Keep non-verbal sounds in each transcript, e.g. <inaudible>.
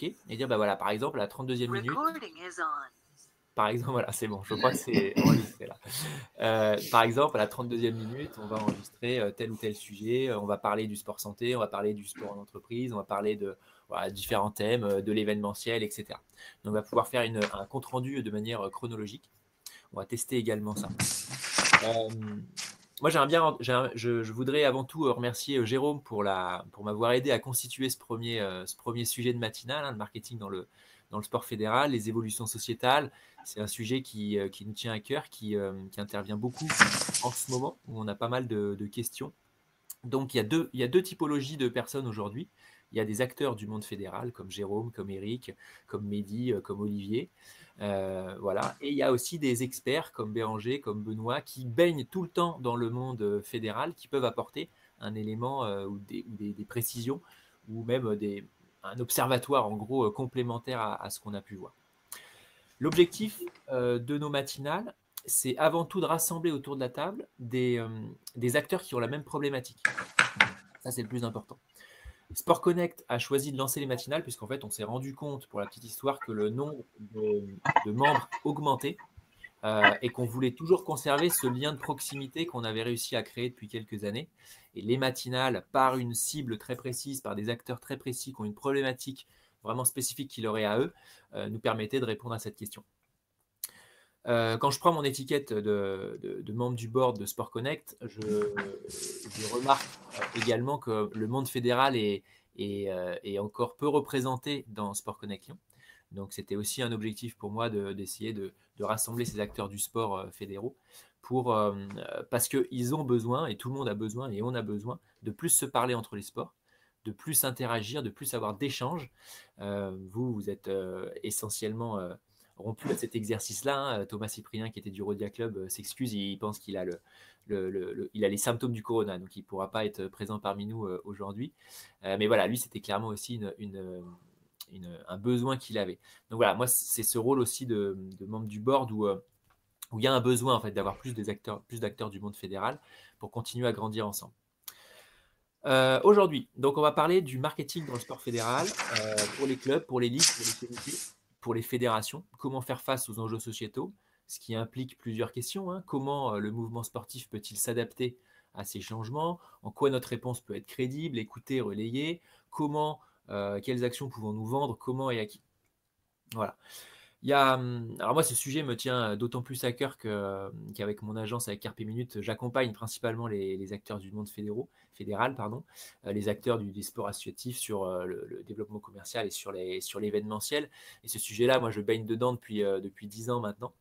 et dire, bah voilà, par exemple, à la 32e minute, par exemple, voilà, c'est bon, je crois que c'est enregistré là. Euh, par exemple, à la 32e minute, on va enregistrer euh, tel ou tel sujet, euh, on va parler du sport santé, on va parler du sport en entreprise, on va parler de différents thèmes, de l'événementiel, etc. Donc, on va pouvoir faire un compte-rendu de manière chronologique. On va tester également ça. Moi, j'aimerais bien, je, voudrais avant tout remercier Jérôme pour, m'avoir aidé à constituer ce premier, premier sujet de matinale, hein, de marketing dans le, le sport fédéral, les évolutions sociétales, c'est un sujet qui, euh, nous tient à cœur, euh, qui, intervient beaucoup en ce moment, où on a pas mal de, questions. Donc il y, a deux, il y a deux typologies de personnes aujourd'hui. Il y a des acteurs du monde fédéral, comme Jérôme, comme Eric, comme Mehdi, euh, comme Olivier. Voilà. Et il y a aussi des experts comme Béranger, comme Benoît, qui baignent tout le temps dans le monde fédéral, qui peuvent apporter un élément ou, des, précisions, ou même un observatoire en gros complémentaire à ce qu'on a pu voir. L'objectif euh, de nos matinales, c'est avant tout de rassembler autour de la table euh, des acteurs qui ont la même problématique. Ça, c'est le plus important. Sport Connect a choisi de lancer les matinales puisqu'en fait, on s'est rendu compte, pour la petite histoire, que le nombre de, membres augmentait euh, et qu'on voulait toujours conserver ce lien de proximité qu'on avait réussi à créer depuis quelques années. Et les matinales, par une cible très précise, par des acteurs très précis qui ont une problématique vraiment spécifique qu'il aurait à eux, euh, nous permettait de répondre à cette question. Euh, quand je prends mon étiquette de, membre du board de Sport Connect, je, remarque euh, également que le monde fédéral est, encore peu représenté dans Sport Connect Lyon. Donc c'était aussi un objectif pour moi d'essayer de, rassembler ces acteurs du sport fédéraux parce qu'ils ont besoin, et tout le monde a besoin, et on a besoin de plus se parler entre les sports, de plus interagir, de plus avoir d'échanges. Euh, vous, vous êtes euh, essentiellement euh, rompu à cet exercice-là. Hein. Thomas Cyprien, qui était du Rodia Club, s'excuse. Il pense qu'il a, le, il a les symptômes du corona, donc il ne pourra pas être présent parmi nous aujourd'hui. mais voilà, lui, c'était clairement aussi un besoin qu'il avait. Donc voilà, moi, c'est ce rôle aussi de, membre du board où, il y a un besoin en fait, d'avoir plus, plus d'acteurs du monde fédéral pour continuer à grandir ensemble. Euh, aujourd'hui, donc on va parler du marketing dans le sport fédéral euh, pour les clubs, pour les ligues, pour les comités, pour les fédérations. Comment faire face aux enjeux sociétaux, ce qui implique plusieurs questions. Hein. Comment euh, le mouvement sportif peut-il s'adapter à ces changements? En quoi notre réponse peut être crédible, écoutée, relayée? Comment, quelles actions pouvons-nous vendre? Comment et à qui? Voilà. Il y a, hum, alors moi, ce sujet me tient d'autant plus à cœur qu'avec mon agence, avec Carpe Minute, j'accompagne principalement les, acteurs du monde fédéraux, fédéral, pardon, euh, les acteurs du, des sports associatifs sur euh, le, développement commercial et sur, les, sur l'événementiel. Et ce sujet-là, moi, je baigne dedans depuis, euh, depuis 10 ans maintenant.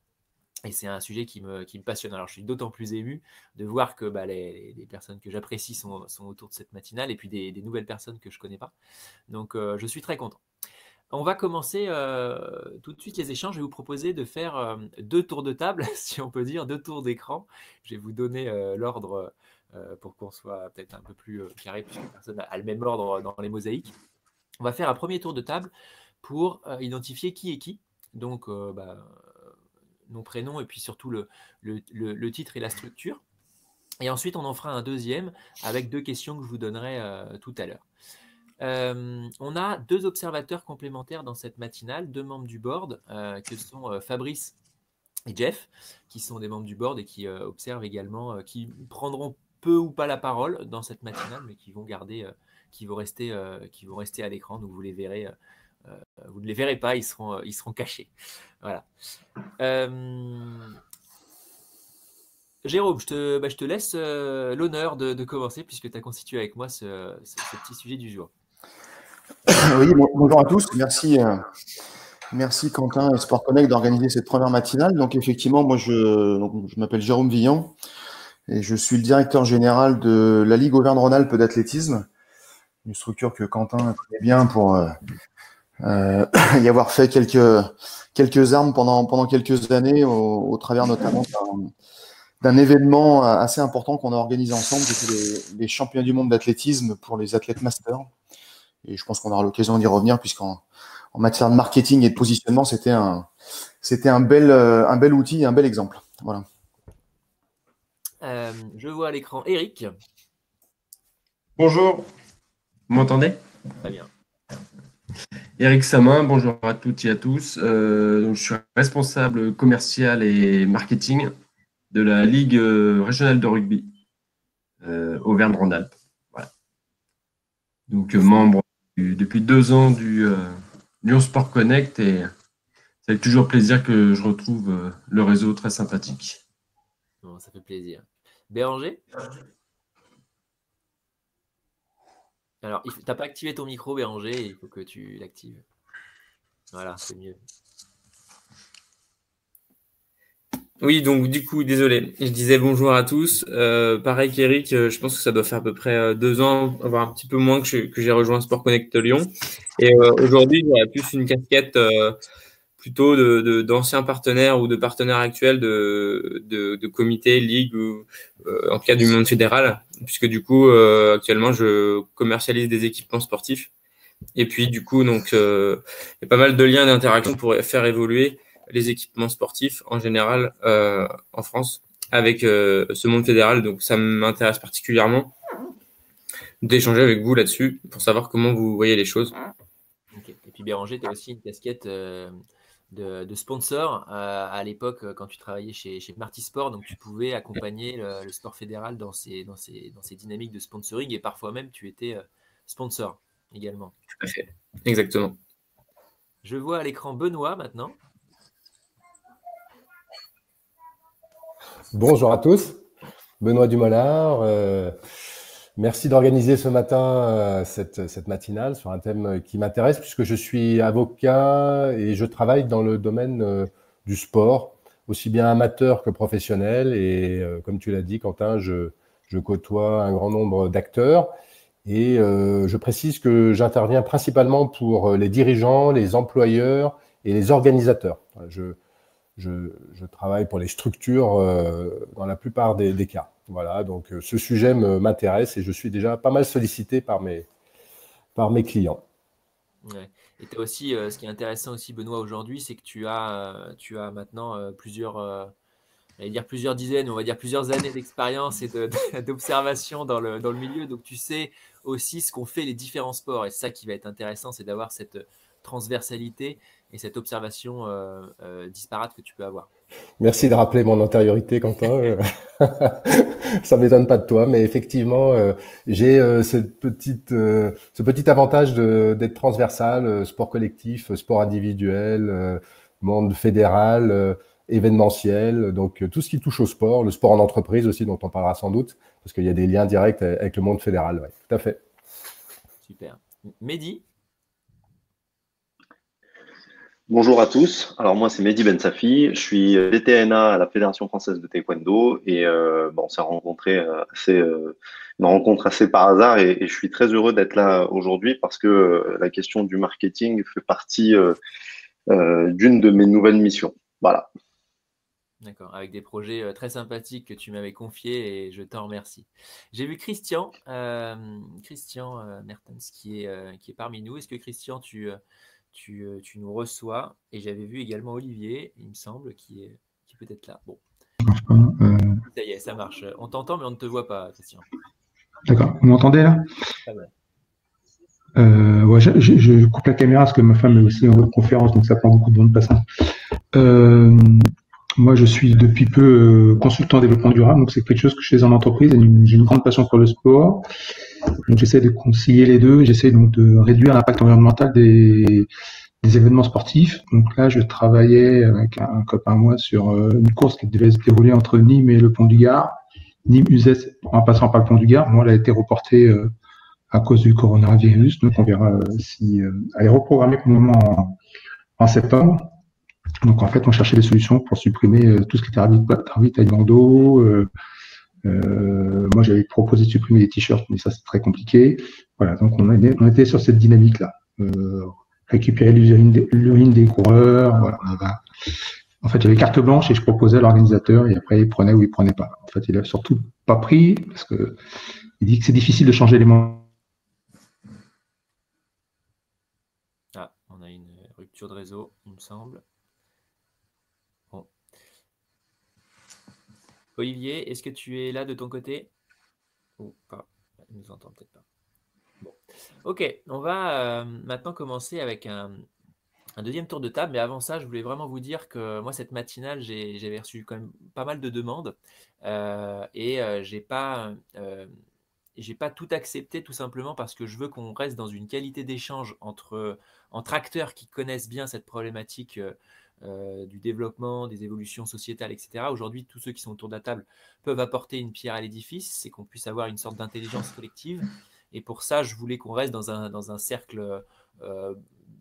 Et c'est un sujet qui me, qui me, passionne. Alors, je suis d'autant plus ému de voir que bah, les, personnes que j'apprécie sont, sont, autour de cette matinale et puis des, des nouvelles personnes que je ne connais pas. Donc, je suis très content. On va commencer euh, tout de suite les échanges. Je vais vous proposer de faire euh, deux tours de table, <laughs> si on peut dire, deux tours d'écran. Je vais vous donner euh, l'ordre pour qu'on soit peut-être un peu plus carré, puisque personne n'a le même ordre dans les mosaïques. On va faire un premier tour de table pour identifier qui est qui. Donc, bah, nom, prénom, et puis surtout le, titre et la structure. Et ensuite, on en fera un deuxième avec deux questions que je vous donnerai tout à l'heure. Euh, on a deux observateurs complémentaires dans cette matinale, deux membres du board, euh, que sont euh, Fabrice et Jeff, qui sont des membres du board et qui observent également, qui prendront peu ou pas la parole dans cette matinale, mais qui vont garder, qui vont rester, qui vont rester à l'écran. Donc vous ne les verrez pas, ils seront, cachés. Voilà. Jérôme, je te, bah, je te laisse l'honneur de, commencer puisque tu as constitué avec moi ce petit sujet du jour. <coughs> Oui, bonjour à tous. Merci, euh, merci Quentin et Sport Connect d'organiser cette première matinale. Donc effectivement, moi je, m'appelle Jérôme Villon et je suis le directeur général de la Ligue Auvergne-Rhône-Alpes d'athlétisme, une structure que Quentin connaît bien pour euh, euh, <coughs> y avoir fait quelques quelques armes pendant pendant quelques années au, travers notamment d'un événement assez important qu'on a organisé ensemble, c'était les, les championnats du monde d'athlétisme pour les athlètes masters. Et je pense qu'on aura l'occasion d'y revenir puisqu'en en matière de marketing et de positionnement, c'était un, c'était un bel, euh, un bel outil, un bel exemple. Voilà. Euh, je vois à l'écran Eric. Bonjour. Vous m'entendez? Très bien. Eric Samin, bonjour à toutes et à tous. je suis responsable commercial et marketing de la Ligue régionale de rugby Auvergne-Rhône-Alpes. Donc, membre depuis deux ans du Lyon Sport Connect et c'est avec toujours plaisir que je retrouve le réseau très sympathique. Ça fait plaisir. Béranger? Alors, tu n'as pas activé ton micro, Béranger, il faut que tu l'actives. Voilà, c'est mieux. Oui, donc du coup, désolé, je disais bonjour à tous. Euh, pareil qu'Eric, euh, je pense que ça doit faire à peu près euh, deux ans, voire un petit peu moins que, j'ai rejoint Sport Connect Lyon. Et aujourd'hui, j'aurais plus une casquette plutôt d'anciens de, partenaires ou de partenaires actuels de, de, comités, ligues ou en cas du monde fédéral, puisque du coup, actuellement, je commercialise des équipements sportifs. Et puis, du coup, donc, il y a pas mal de liens d'interaction pour faire évoluer les équipements sportifs en général euh, en France avec euh, ce monde fédéral. Donc ça m'intéresse particulièrement d'échanger avec vous là-dessus pour savoir comment vous voyez les choses. Et puis Béranger, tu as aussi une casquette euh, de, sponsor à l'époque quand tu travaillais chez, chez Marty Sport. Donc tu pouvais accompagner le, sport fédéral dans ces, dans, ces, dans ces dynamiques de sponsoring et parfois même tu étais sponsor également. Tout à fait, exactement. Je vois à l'écran Benoît maintenant. Bonjour à tous, Benoît Dumolard. Euh, merci d'organiser ce matin euh, cette, matinale sur un thème qui m'intéresse puisque je suis avocat et je travaille dans le domaine euh, du sport, aussi bien amateur que professionnel. Et comme tu l'as dit, Quentin, je, je, côtoie un grand nombre d'acteurs. Et je précise que j'interviens principalement pour les dirigeants, les employeurs et les organisateurs. Je, travaille pour les structures euh, dans la plupart des, cas. Voilà, donc euh, ce sujet m'intéresse et je suis déjà pas mal sollicité par mes, par mes clients. Et as aussi, euh, ce qui est intéressant aussi, Benoît, aujourd'hui, c'est que tu as, tu as maintenant plusieurs, dire plusieurs dizaines, on va dire plusieurs années d'expérience et <laughs> d'observation dans le, dans le milieu. Donc tu sais aussi ce qu'ont fait les différents sports. Et ça qui va être intéressant, c'est d'avoir cette transversalité et cette observation euh, euh, disparate que tu peux avoir. Merci de rappeler mon antériorité, Quentin. <laughs> Ça ne m'étonne pas de toi, mais effectivement, euh, j'ai cette petite, ce petit avantage d'être transversal, sport collectif, sport individuel, monde fédéral, événementiel, donc tout ce qui touche au sport, le sport en entreprise aussi, dont on parlera sans doute, parce qu'il y a des liens directs avec le monde fédéral. Ouais, tout à fait. Super. Mehdi? Bonjour à tous. Alors moi c'est Mehdi Ben Safi, je suis DTNA à la Fédération française de taekwondo et euh, bon, on s'est rencontré euh, assez euh, une rencontre assez par hasard et, je suis très heureux d'être là aujourd'hui parce que euh, la question du marketing fait partie d'une de mes nouvelles missions. Voilà. D'accord, avec des projets très sympathiques que tu m'avais confiés et je t'en remercie. J'ai vu Christian, Christian Mertens qui est, qui est parmi nous. Est-ce que Christian, tu euh, tu, nous reçois. Et j'avais vu également Olivier, il me semble, qui est, qui peut être là. Bon. Euh. Ça y est, ça marche. On t'entend, mais on ne te voit pas, Christian. D'accord. Vous m'entendez là? Euh, ouais, je, coupe la caméra parce que ma femme est aussi en conférence, donc ça prend beaucoup de bande passante. Moi, je suis depuis peu consultant en développement durable, donc c'est quelque chose que je fais en entreprise. J'ai une grande passion pour le sport. Donc j'essaie de concilier les deux, j'essaie donc de réduire l'impact environnemental des, des, événements sportifs. Donc là, je travaillais avec un, copain à moi sur euh, une course qui devait se dérouler entre Nîmes et le Pont du Gard. Nîmes Uzès en passant par le Pont du Gard. Moi, elle a été reportée euh, à cause du coronavirus. Donc on verra euh, si elle est reprogrammée pour le moment en, en, septembre. Donc en fait, on cherchait des solutions pour supprimer tout ce qui était ravitaillement d'eau, euh, moi, j'avais proposé de supprimer les t-shirts, mais ça, c'est très compliqué. Voilà, donc on, était sur cette dynamique-là. Euh, récupérer l'urine des, coureurs. Voilà, En fait, avait carte blanche et je proposais à l'organisateur et après, il prenait ou il prenait pas. En fait, il a surtout pas pris parce que il dit que c'est difficile de changer les mots. Ah, on a une rupture de réseau, il me semble. Olivier, est-ce que tu es là de ton côté? Ou pas? Nous entend peut-être pas. Ok, on va maintenant commencer avec un, deuxième tour de table. Mais avant ça, je voulais vraiment vous dire que moi, cette matinale, j'avais reçu quand même pas mal de demandes euh, et euh, j'ai pas, euh, j'ai pas tout accepté tout simplement parce que je veux qu'on reste dans une qualité d'échange entre, entre acteurs qui connaissent bien cette problématique du développement, des évolutions sociétales, etc. Aujourd'hui, tous ceux qui sont autour de la table peuvent apporter une pierre à l'édifice, c'est qu'on puisse avoir une sorte d'intelligence collective. Et pour ça, je voulais qu'on reste dans un, dans un cercle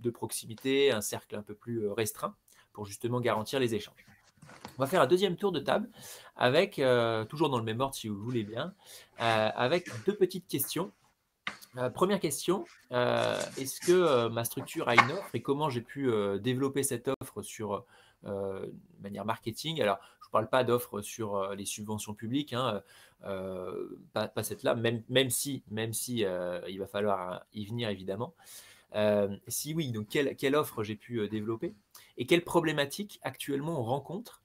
de proximité, un cercle un peu plus euh, restreint pour justement garantir les échanges. On va faire un deuxième tour de table avec, euh, toujours dans le même ordre si vous le voulez bien, euh, avec deux petites questions. Première question, est-ce que ma structure a une offre et comment j'ai pu développer cette offre sur manière marketing? Alors, je ne parle pas d'offres sur les subventions publiques, hein, pas, pas, là, même, même si, même si il va falloir y venir évidemment. Euh, si oui, donc quelle, offre j'ai pu euh, développer et quelles problématiques actuellement on rencontre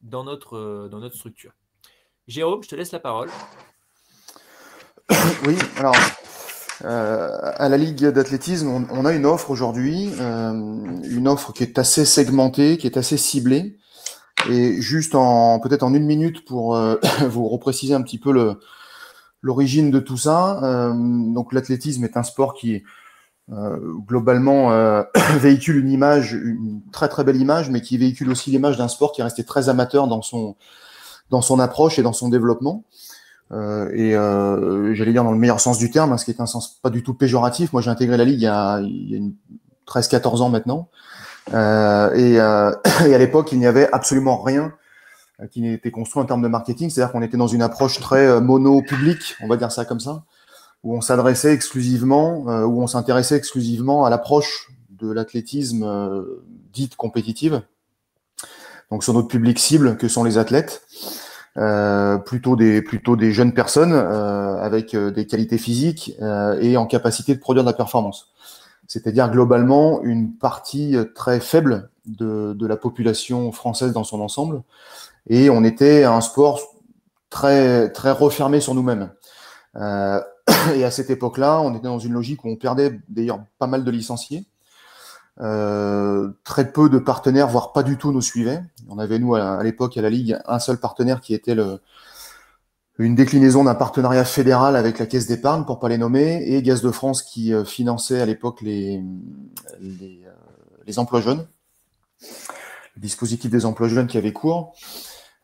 dans notre, euh, dans notre structure? Jérôme, je te laisse la parole. <coughs> Oui, alors à la Ligue d'athlétisme, on, a une offre aujourd'hui, une offre qui est assez segmentée, qui est assez ciblée. Et juste en peut-être en une minute pour <coughs> vous repréciser un petit peu l'origine de tout ça. donc l'athlétisme est un sport qui euh, globalement euh, <coughs> véhicule une image, une très très belle image, mais qui véhicule aussi l'image d'un sport qui est resté très amateur dans son dans son approche et dans son développement. Euh, et euh, j'allais dire dans le meilleur sens du terme, hein, ce qui est un sens pas du tout péjoratif. Moi, j'ai intégré la ligue il y a, a 13-14 ans maintenant, euh, et, <coughs> et, à l'époque, il n'y avait absolument rien qui n'était construit en termes de marketing. C'est-à-dire qu'on était dans une approche très mono-public, on va dire ça comme ça où on s'adressait exclusivement, euh, où on s'intéressait exclusivement à l'approche de l'athlétisme euh, dite compétitive. Donc sur notre public cible, que sont les athlètes, euh, plutôt des plutôt des jeunes personnes avec des qualités physiques et en capacité de produire de la performance. C'est-à-dire globalement une partie très faible de, de la population française dans son ensemble. Et on était un sport très très refermé sur nous-mêmes. Euh, <coughs> et à cette époque-là, on était dans une logique où on perdait d'ailleurs pas mal de licenciés. Euh, très peu de partenaires, voire pas du tout, nous suivaient. On avait, nous, à, l'époque, à la Ligue, un seul partenaire qui était le, une déclinaison d'un partenariat fédéral avec la Caisse d'épargne, pour pas les nommer, et Gaz de France qui euh, finançait à l'époque les, les, euh, les, emplois jeunes, le dispositif des emplois jeunes qui avait cours.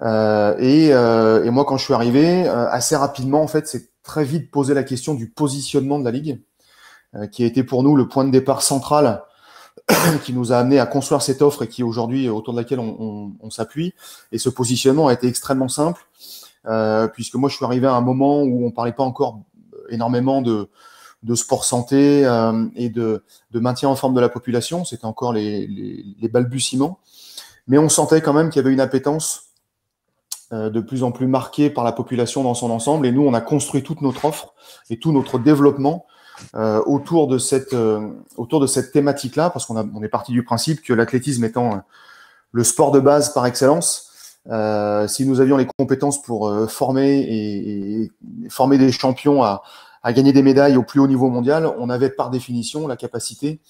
Euh, et, euh, et, moi, quand je suis arrivé, assez rapidement, en fait, c'est très vite posé la question du positionnement de la ligue, euh, qui a été pour nous le point de départ central <coughs> qui nous a amené à construire cette offre et qui aujourd'hui autour de laquelle on, s'appuie. Et ce positionnement a été extrêmement simple, euh, puisque moi je suis arrivé à un moment où on parlait pas encore énormément de, de sport santé euh, et de, de, maintien en forme de la population. C'était encore les, les, balbutiements, mais on sentait quand même qu'il y avait une appétence euh, de plus en plus marqué par la population dans son ensemble. Et nous, on a construit toute notre offre et tout notre développement euh, autour de cette euh, autour de cette thématique-là, parce qu'on on est parti du principe que l'athlétisme étant le sport de base par excellence, si nous avions les compétences pour former et, et, former des champions à, à, gagner des médailles au plus haut niveau mondial, on avait par définition la capacité,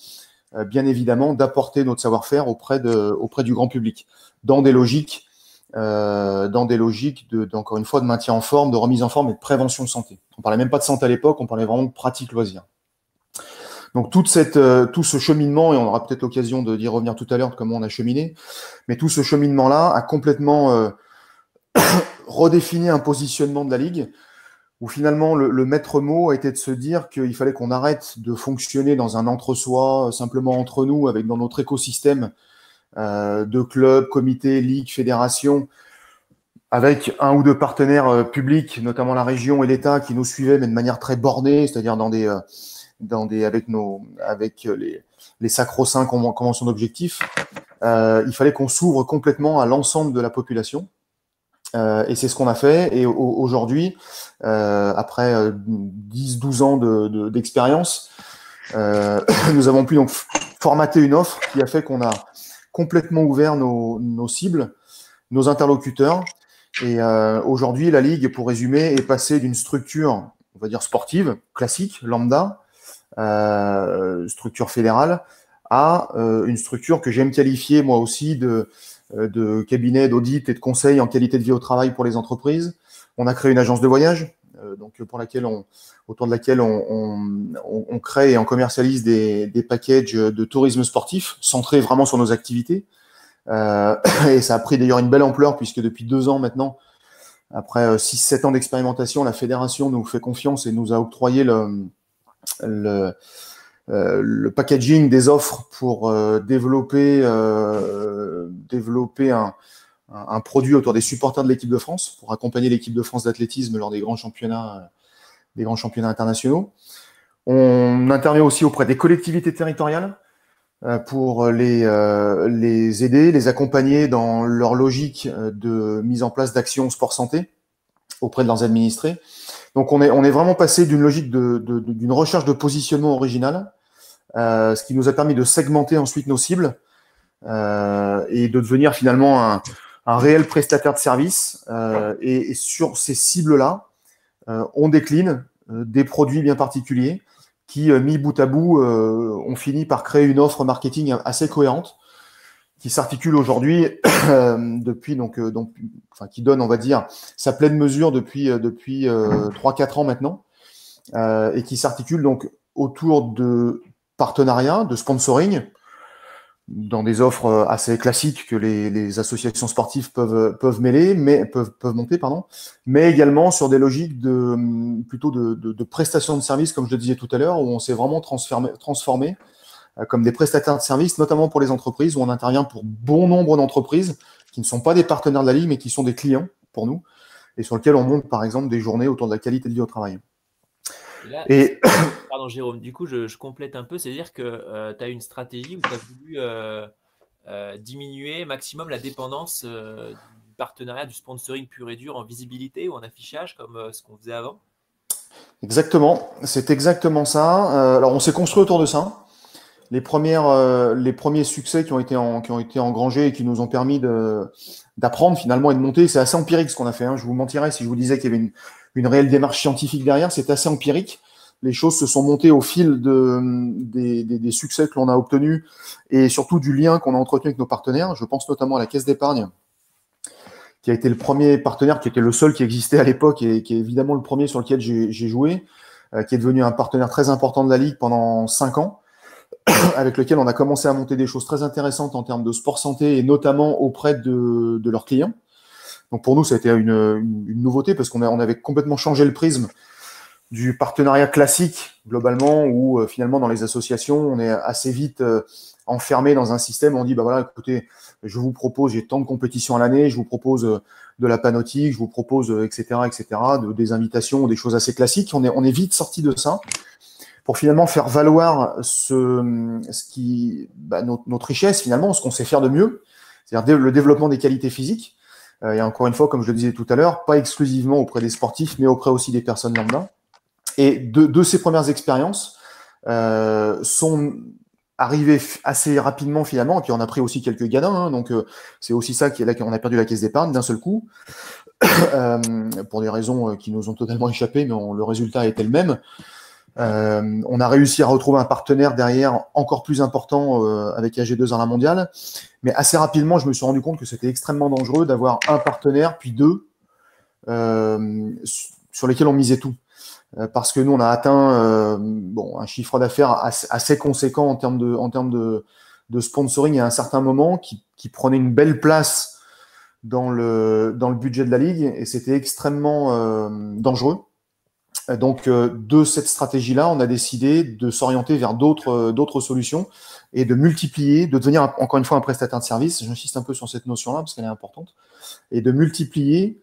bien évidemment, d'apporter notre savoir-faire auprès de auprès du grand public dans des logiques euh, dans des logiques encore une fois, de maintien en forme, de remise en forme et de prévention de santé. On parlait même pas de santé à l'époque, on parlait vraiment de pratique loisir. Donc euh, tout ce cheminement, et on aura peut-être l'occasion d'y revenir tout à l'heure comment on a cheminé, mais tout ce cheminement-là a complètement euh, <coughs> redéfini un positionnement de la Ligue, où finalement le, le maître mot a été de se dire qu'il fallait qu'on arrête de fonctionner dans un entre-soi, simplement entre nous, avec dans notre écosystème de clubs, comités, ligues, fédérations, avec un ou deux partenaires euh, publics, notamment la région et l'État, qui nous suivaient, mais de manière très bornée, c'est-à-dire dans des, euh, dans des, avec nos, avec les, les sacro-saints conventions d'objectifs. Euh, il fallait qu'on s'ouvre complètement à l'ensemble de la population. Euh, et c'est ce qu'on a fait. Et aujourd'hui, euh, après 10-12 ans d'expérience, de, <coughs> nous avons pu donc formater une offre qui a fait qu'on a complètement ouvert nos, cibles, nos interlocuteurs. Et euh, aujourd'hui, la Ligue, pour résumer, est passée d'une structure, on va dire sportive, classique, lambda, structure fédérale, à une structure que j'aime qualifier moi aussi de, de cabinet d'audit et de conseil en qualité de vie au travail pour les entreprises. On a créé une agence de voyage, donc pour laquelle on, autour de laquelle on, crée et on commercialise des, packages de tourisme sportif centrés vraiment sur nos activités. Euh, <coughs> et ça a pris d'ailleurs une belle ampleur puisque depuis deux ans maintenant, après 6-7 euh, ans d'expérimentation, la fédération nous fait confiance et nous a octroyé le, euh, le packaging des offres pour développer, développer un, un, produit autour des supporters de l'équipe de France, pour accompagner l'équipe de France d'athlétisme lors des grands championnats des grands championnats internationaux. On intervient aussi auprès des collectivités territoriales euh, pour les, euh, les aider, les accompagner dans leur logique euh, de mise en place d'actions sport santé auprès de leurs administrés. Donc on est, on est vraiment passé d'une logique d'une de, recherche de positionnement original, ce qui nous a permis de segmenter ensuite nos cibles et de devenir finalement un, un réel prestataire de services. et, sur ces cibles-là, on décline euh, des produits bien particuliers qui, euh, mis bout à bout, euh, ont fini par créer une offre marketing assez cohérente qui s'articule aujourd'hui <coughs> depuis donc donc enfin qui donne on va dire sa pleine mesure depuis depuis trois 4 ans maintenant et qui s'articule donc autour de partenariats de sponsoring dans des offres euh, assez classiques que les, associations sportives peuvent, peuvent mêler, mais peuvent, peuvent monter, pardon, mais également sur des logiques de plutôt de, de, de prestations de services, comme je le disais tout à l'heure, où on s'est vraiment transformé, transformé euh, comme des prestataires de services, notamment pour les entreprises, où on intervient pour bon nombre d'entreprises qui ne sont pas des partenaires de la Ligue, mais qui sont des clients pour nous, et sur lesquels on monte par exemple des journées autour de la qualité de vie au travail. Et, <coughs> Pardon Jérôme, du coup je, complète un peu, c'est-à-dire que euh, tu as une stratégie où tu as voulu euh, euh, diminuer maximum la dépendance du partenariat, du sponsoring pur et dur en visibilité ou en affichage comme ce qu'on faisait avant? Exactement, c'est exactement ça. alors on s'est construit autour de ça. Les, premières, les premiers succès qui ont, été qui ont été engrangés et qui nous ont permis d'apprendre finalement et de monter, c'est assez empirique ce qu'on a fait. Hein. Je vous mentirais si je vous disais qu'il y avait une, une réelle démarche scientifique derrière. C'est assez empirique. Les choses se sont montées au fil de, des, succès que l'on a obtenus et surtout du lien qu'on a entretenu avec nos partenaires. Je pense notamment à la Caisse d'épargne, qui a été le premier partenaire, qui était le seul qui existait à l'époque et qui est évidemment le premier sur lequel j'ai joué, euh, qui est devenu un partenaire très important de la Ligue pendant cinq ans, <coughs> avec lequel on a commencé à monter des choses très intéressantes en termes de sport santé et notamment auprès de leurs clients. Donc pour nous, ça a été une, une, nouveauté parce qu'on on avait complètement changé le prisme du partenariat classique globalement où euh, finalement dans les associations on est assez vite euh, enfermé dans un système on dit bah voilà écoutez je vous propose j'ai tant de compétitions à l'année je vous propose euh, de la panotique je vous propose etc etc de, des invitations des choses assez classiques. On est on est vite sorti de ça pour finalement faire valoir ce ce qui bah, notre, notre richesse finalement ce qu'on sait faire de mieux c'est-à-dire le développement des qualités physiques. euh, et encore une fois, comme je le disais tout à l'heure, pas exclusivement auprès des sportifs, mais auprès aussi des personnes lambda. Et de, de ces premières expériences euh, sont arrivées assez rapidement finalement, et puis on a pris aussi quelques gadins, hein, donc euh, c'est aussi ça qu'on a perdu la caisse d'épargne d'un seul coup, <coughs> euh, pour des raisons qui nous ont totalement échappé, mais le résultat était le même. Euh, on a réussi à retrouver un partenaire derrière encore plus important euh, avec AG2 dans la mondiale. Mais assez rapidement, je me suis rendu compte que c'était extrêmement dangereux d'avoir un partenaire, puis deux, euh, sur lesquels on misait tout. parce que nous, on a atteint bon, un chiffre d'affaires assez, conséquent en termes de, en termes de, sponsoring à un certain moment qui, qui, prenait une belle place dans le, dans le budget de la ligue et c'était extrêmement dangereux. Donc, euh, de cette stratégie-là, on a décidé de s'orienter vers d'autres euh, solutions et de multiplier, de devenir encore une fois un prestataire de service. J'insiste un peu sur cette notion-là parce qu'elle est importante et de multiplier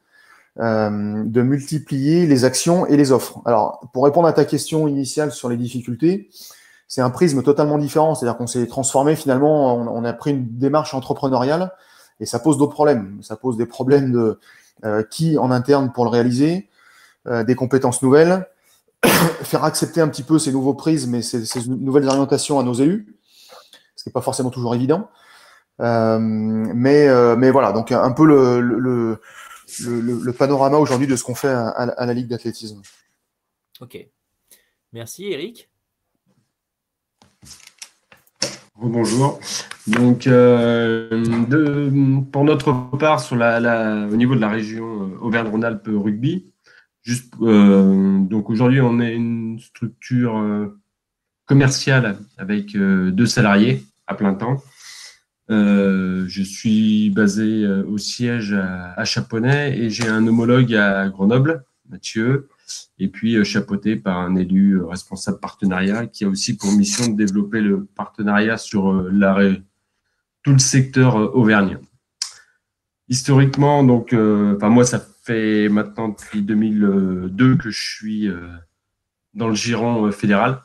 euh, de multiplier les actions et les offres. Alors, pour répondre à ta question initiale sur les difficultés, c'est un prisme totalement différent. C'est-à-dire qu'on s'est transformé finalement, on, a pris une démarche entrepreneuriale et ça pose d'autres problèmes. Ça pose des problèmes de qui en interne pour le réaliser, euh, des compétences nouvelles, <coughs> faire accepter un petit peu ces nouveaux prises, et ces, ces nouvelles orientations à nos élus, ce qui n'est pas forcément toujours évident. Euh, mais, euh, mais voilà, donc un peu le, le, le, le panorama aujourd'hui de ce qu'on fait à, à, la Ligue d'athlétisme. Ok. Merci Eric. Bonjour. Donc, euh, pour notre part, sur la, au niveau de la région euh, Auvergne-Rhône-Alpes rugby, juste, euh, donc aujourd'hui, on est une structure commerciale avec deux salariés à plein temps. je suis basé au siège à, à Chaponnet et j'ai un homologue à Grenoble, Mathieu, et puis euh, chapeauté par un élu euh, responsable partenariat qui a aussi pour mission de développer le partenariat sur euh, tout le secteur auvergnat. Historiquement, donc, enfin moi, ça fait maintenant depuis 2002 que je suis dans le giron fédéral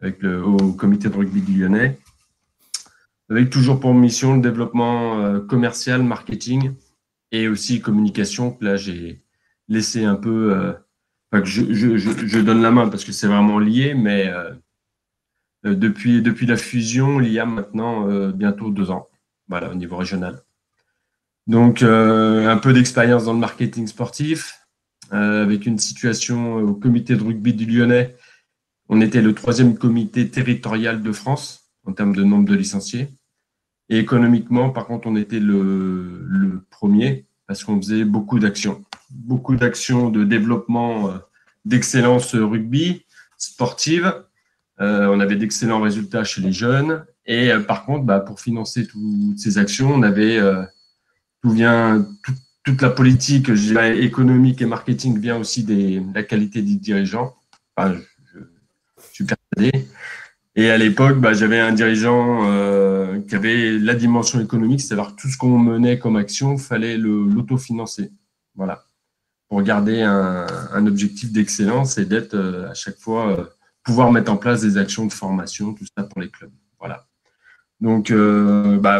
avec le au comité de rugby du Lyonnais, avec toujours pour mission le développement commercial, marketing et aussi communication. Là, j'ai laissé un peu je, donne la main parce que c'est vraiment lié, mais euh, euh, depuis, depuis la fusion, il y a maintenant euh, bientôt deux ans, voilà, au niveau régional. Donc, un peu d'expérience dans le marketing sportif, avec une situation au comité de rugby du Lyonnais. On était le troisième comité territorial de France en termes de nombre de licenciés. Et économiquement, par contre, on était le, le premier parce qu'on faisait beaucoup d'actions beaucoup d'actions de développement euh, d'excellence rugby sportive. Euh, on avait d'excellents résultats chez les jeunes. Et euh, par contre, bah, pour financer toutes ces actions, on avait tout vient, toute la politique économique et marketing vient aussi de la qualité des dirigeants. Enfin, je, suis persuadé. Et à l'époque, bah, j'avais un dirigeant qui avait la dimension économique, c'est-à-dire tout ce qu'on menait comme action, fallait l'autofinancer. Voilà pour garder un, objectif d'excellence et d'être euh, à chaque fois euh, pouvoir mettre en place des actions de formation, tout ça pour les clubs. Voilà. Donc, euh, bah,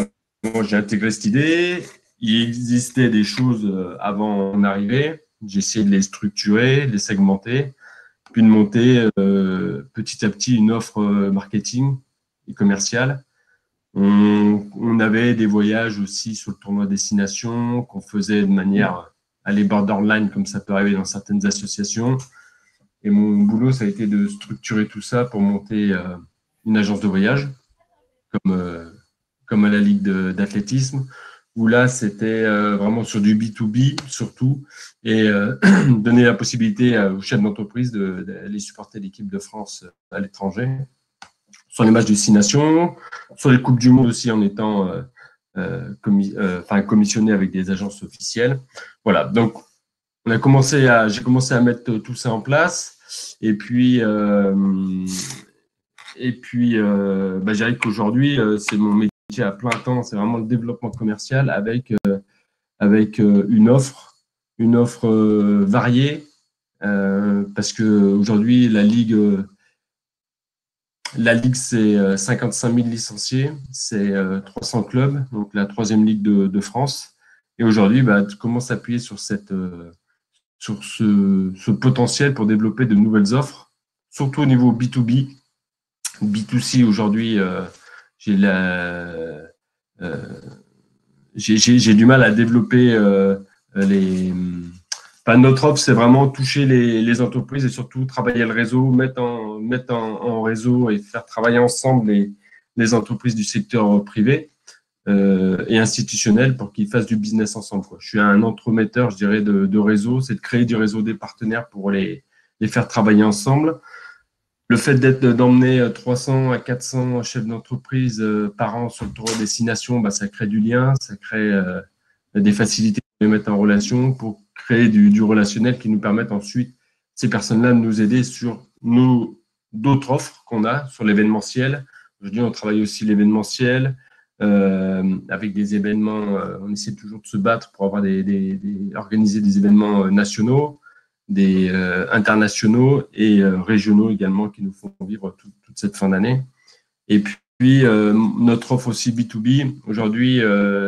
j'ai intégré cette idée. Il existait des choses avant mon arrivée. J'ai essayé de les structurer, de les segmenter, puis de monter petit à petit une offre marketing et commerciale. On, avait des voyages aussi sur le tournoi destination qu'on faisait de manière aller borderline comme ça peut arriver dans certaines associations. Et mon boulot, ça a été de structurer tout ça pour monter euh, une agence de voyage, comme, euh, comme à la Ligue d'athlétisme, où là, c'était euh, vraiment sur du B2B surtout, et <clears throat> donner la possibilité aux chefs d'entreprise d'aller supporter l'équipe de France à l'étranger, sur les matchs de six nations, sur les Coupes du Monde aussi en étant euh, euh, enfin, commissionné avec des agences officielles. Voilà, donc on a commencé à, j'ai commencé à mettre tout ça en place. Et puis, euh, et puis bah, j'arrive qu'aujourd'hui, c'est mon métier à plein temps, c'est vraiment le développement commercial avec, avec une offre, une offre variée. parce qu'aujourd'hui, la Ligue la Ligue, c'est 55 euh, 000 licenciés, c'est 300 euh, clubs, donc la troisième Ligue de, France. Et aujourd'hui, bah, comment s'appuyer sur, cette, euh, sur ce, potentiel pour développer de nouvelles offres, surtout au niveau B2B. B2C, aujourd'hui, j'ai j'ai du mal à développer les notre offre, c'est vraiment toucher les, entreprises et surtout travailler le réseau, mettre en, mettre en, réseau et faire travailler ensemble les, les entreprises du secteur privé euh, et institutionnel pour qu'ils fassent du business ensemble. Je suis un entremetteur, je dirais, de, de réseau. C'est de créer du réseau des partenaires pour les, les faire travailler ensemble. Le fait d'être d'emmener 300 à 400 chefs d'entreprise euh, par an sur le tour destination, bah, ça crée du lien, ça crée euh, des facilités de les mettre en relation pour créer du, relationnel qui nous permettent ensuite, ces personnes-là, de nous aider sur d'autres offres qu'on a sur l'événementiel. Aujourd'hui, on travaille aussi l'événementiel. Euh, avec des événements, euh, on essaie toujours de se battre pour avoir des, organiser des événements euh, nationaux, des internationaux et régionaux également qui nous font vivre toute cette fin d'année. Et puis, notre offre aussi B2B, aujourd'hui,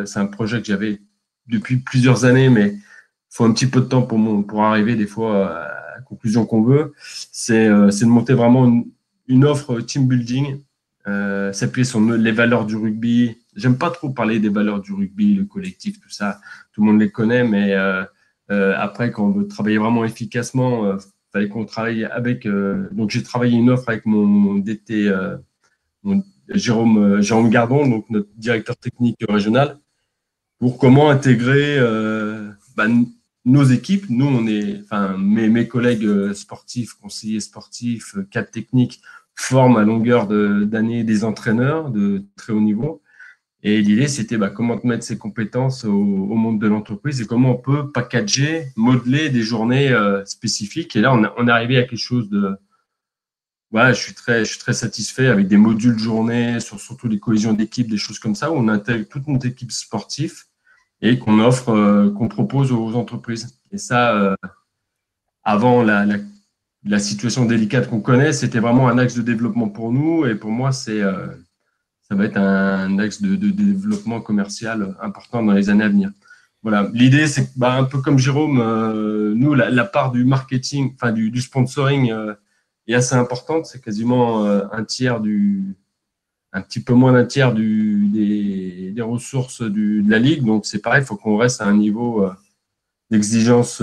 c'est un projet que j'avais depuis plusieurs années, mais faut un petit peu de temps pour, pour arriver des fois à la conclusion qu'on veut. C'est euh, de monter vraiment une, offre team building, euh, s'appuyer sur les valeurs du rugby. J'aime pas trop parler des valeurs du rugby, le collectif, tout ça. Tout le monde les connaît, mais euh, euh après, quand on veut travailler vraiment efficacement, il euh, fallait qu'on travaille avec. donc, j'ai travaillé une offre avec mon DT, mon Jérôme, Gardon, donc notre directeur technique régional, pour comment intégrer bah, nos équipes. Nous, on est, enfin, mes, mes collègues sportifs, conseillers sportifs, cadres techniques, forment à longueur d'année des entraîneurs de très haut niveau. Et l'idée, c'était bah, comment mettre ces compétences au, monde de l'entreprise et comment on peut packager, modeler des journées euh, spécifiques. Et là, on, est arrivé à quelque chose de. Voilà, je suis très, je suis très satisfait avec des modules journée, sur surtout des cohésions d'équipe, des choses comme ça, où on intègre toute notre équipe sportive et qu'on offre, euh, qu'on propose aux entreprises. Et ça, euh, avant la, la, situation délicate qu'on connaît, c'était vraiment un axe de développement pour nous. Et pour moi, c'est ça va être un axe de, développement commercial important dans les années à venir. Voilà, l'idée c'est bah, un peu comme Jérôme, euh, nous la, part du marketing, enfin du, sponsoring euh, est assez importante, c'est quasiment euh, un tiers du, un petit peu moins d'un tiers des, ressources de la ligue, donc c'est pareil, il faut qu'on reste à un niveau d'exigence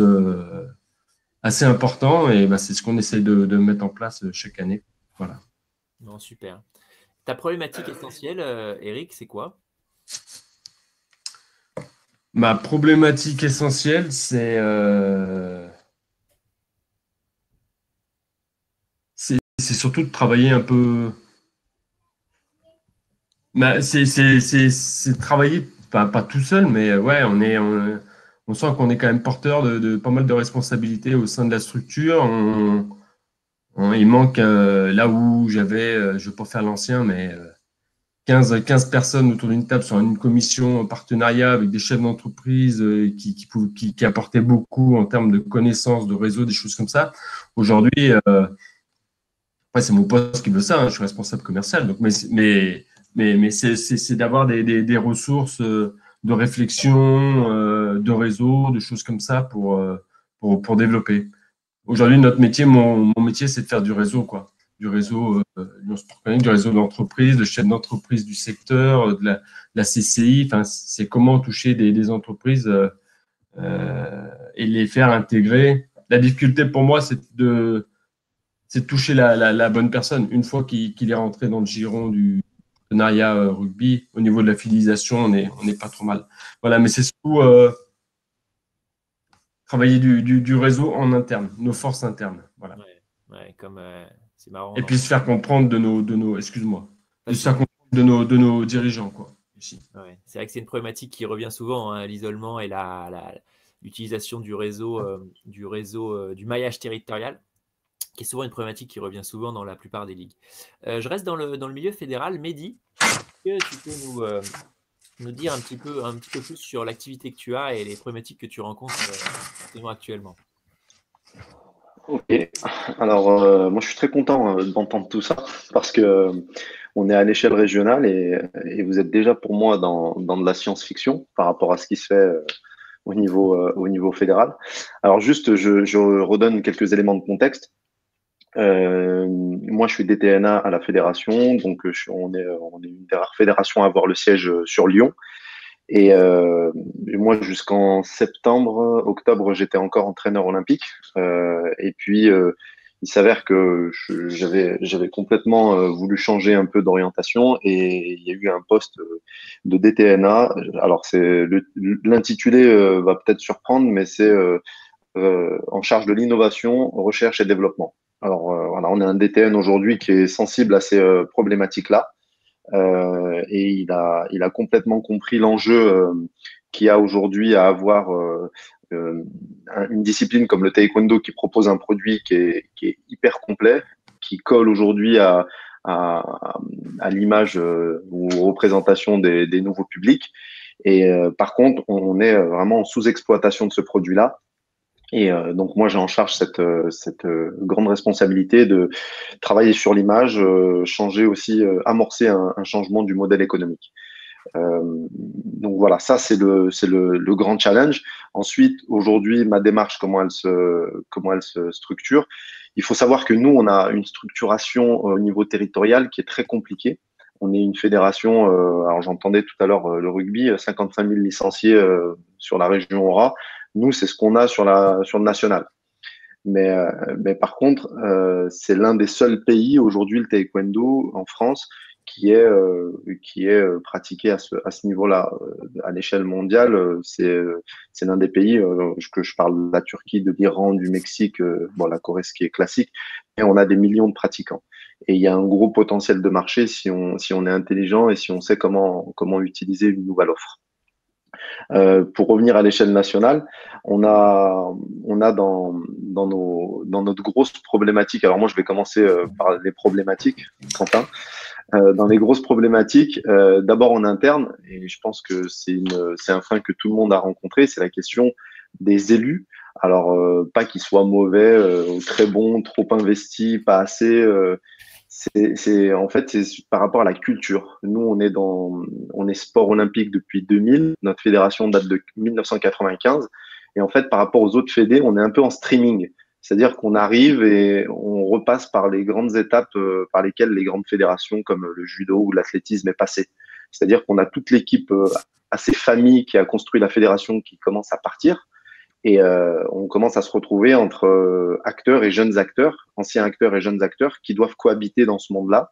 assez important et bah, c'est ce qu'on essaie de, de, mettre en place chaque année. Voilà. Non, super. Ta problématique essentielle, euh, Eric, c'est quoi? Ma problématique essentielle, c'est euh, c'est surtout de travailler un peu. Bah, c'est travailler, pas, pas, tout seul, mais ouais, on est. On, sent qu'on est quand même porteur de, pas mal de responsabilités au sein de la structure. On, il manque euh, là où j'avais, euh, je ne vais pas faire l'ancien, mais 15, euh, 15 personnes autour d'une table sur une commission en partenariat avec des chefs d'entreprise qui, qui, apportaient beaucoup en termes de connaissances, de réseau, des choses comme ça. Aujourd'hui, c'est mon poste qui veut ça, hein, je suis responsable commercial, donc, mais, c'est d'avoir des, ressources de réflexion, de réseau, de choses comme ça pour développer. Aujourd'hui, notre métier, mon, métier, c'est de faire du réseau, quoi. Du réseau euh, du réseau d'entreprise, de chef d'entreprise du secteur, euh, de la, CCI. Enfin, c'est comment toucher des, entreprises euh, euh, et les faire intégrer. La difficulté pour moi, c'est de, toucher la, bonne personne. Une fois qu'il est rentré dans le giron du partenariat rugby, au niveau de la fidélisation, on n'est pas trop mal. Voilà, mais c'est surtout travailler du, du, réseau en interne, nos forces internes. Voilà. comme euh, c'est marrant. Et puis se faire comprendre de nos, de nos excuse-moi, se faire comprendre de nos, de nos dirigeants, quoi. C'est vrai que c'est une problématique qui revient souvent, hein, l'isolement et l'utilisation du réseau, euh, du réseau, euh, du maillage territorial, qui est souvent une problématique qui revient souvent dans la plupart des ligues. je reste dans le, dans le milieu fédéral. Mehdi, est-ce que tu peux nous, nous dire un petit peu, un petit peu plus sur l'activité que tu as et les problématiques que tu rencontres euh, actuellement. Ok, alors euh, moi je suis très content euh, d'entendre tout ça parce que on est à l'échelle régionale et, vous êtes déjà pour moi dans, dans de la science-fiction par rapport à ce qui se fait au niveau, au niveau fédéral. Alors juste, je, je redonne quelques éléments de contexte. Euh, moi, je suis DTNA à la fédération, donc je, on, est, une des rares fédérations à avoir le siège sur Lyon. Et euh, moi, jusqu'en septembre, octobre, j'étais encore entraîneur olympique. Euh, et puis, euh, il s'avère que j'avais complètement euh, voulu changer un peu d'orientation et il y a eu un poste de DTNA. Alors, l'intitulé va peut-être surprendre, mais c'est en charge de l'innovation, recherche et développement. Alors euh, voilà, on a un DTN aujourd'hui qui est sensible à ces euh, problématiques-là. Euh, et il a, il a complètement compris l'enjeu qu'il y a aujourd'hui à avoir une discipline comme le taekwondo qui propose un produit qui est, qui est hyper complet, qui colle aujourd'hui à, à, à l'image ou aux représentations des, des, nouveaux publics. Et par contre, on est vraiment en sous-exploitation de ce produit-là. Et euh, donc moi j'ai en charge cette, euh, cette euh, grande responsabilité de travailler sur l'image, changer aussi, amorcer un, un, changement du modèle économique. donc voilà, ça c'est le, le, le, grand challenge. Ensuite, aujourd'hui, ma démarche, comment elle se, comment elle se structure. Il faut savoir que nous, on a une structuration au niveau territorial qui est très compliquée. On est une fédération, alors j'entendais tout à l'heure le rugby, 55 000 licenciés sur la région Aura. Nous, c'est ce qu'on a sur, la, sur le national. Mais, euh, mais par contre, euh, c'est l'un des seuls pays aujourd'hui, le taekwondo en France, qui est, euh, qui est euh, pratiqué à ce, à ce niveau-là. Euh, à l'échelle mondiale, c'est, c'est l'un des pays, que je parle de la Turquie, de l'Iran, du Mexique, bon, la Corée, ce qui est classique, et on a des millions de pratiquants. Et il y a un gros potentiel de marché si on, si on est intelligent et si on sait comment, comment utiliser une nouvelle offre. Euh, pour revenir à l'échelle nationale, on a, on a dans, dans, nos, dans notre grosse problématique, alors moi je vais commencer par les problématiques, Quentin. Euh, dans les grosses problématiques, euh, d'abord en interne, et je pense que c'est un frein que tout le monde a rencontré, c'est la question des élus. Alors, euh, pas qu'ils soient mauvais, ou très bons, trop investis, pas assez. C'est en fait c'est par rapport à la culture. Nous, on est dans, on est sport olympique depuis 2000. Notre fédération date de 1995. Et en fait, par rapport aux autres fédés, on est un peu en streaming. C'est-à-dire qu'on arrive et on repasse par les grandes étapes euh, par lesquelles les grandes fédérations comme le judo ou l'athlétisme est passé. C'est-à-dire qu'on a toute l'équipe euh, assez famille qui a construit la fédération qui commence à partir et euh, on commence à se retrouver entre acteurs et jeunes acteurs, anciens acteurs et jeunes acteurs qui doivent cohabiter dans ce monde-là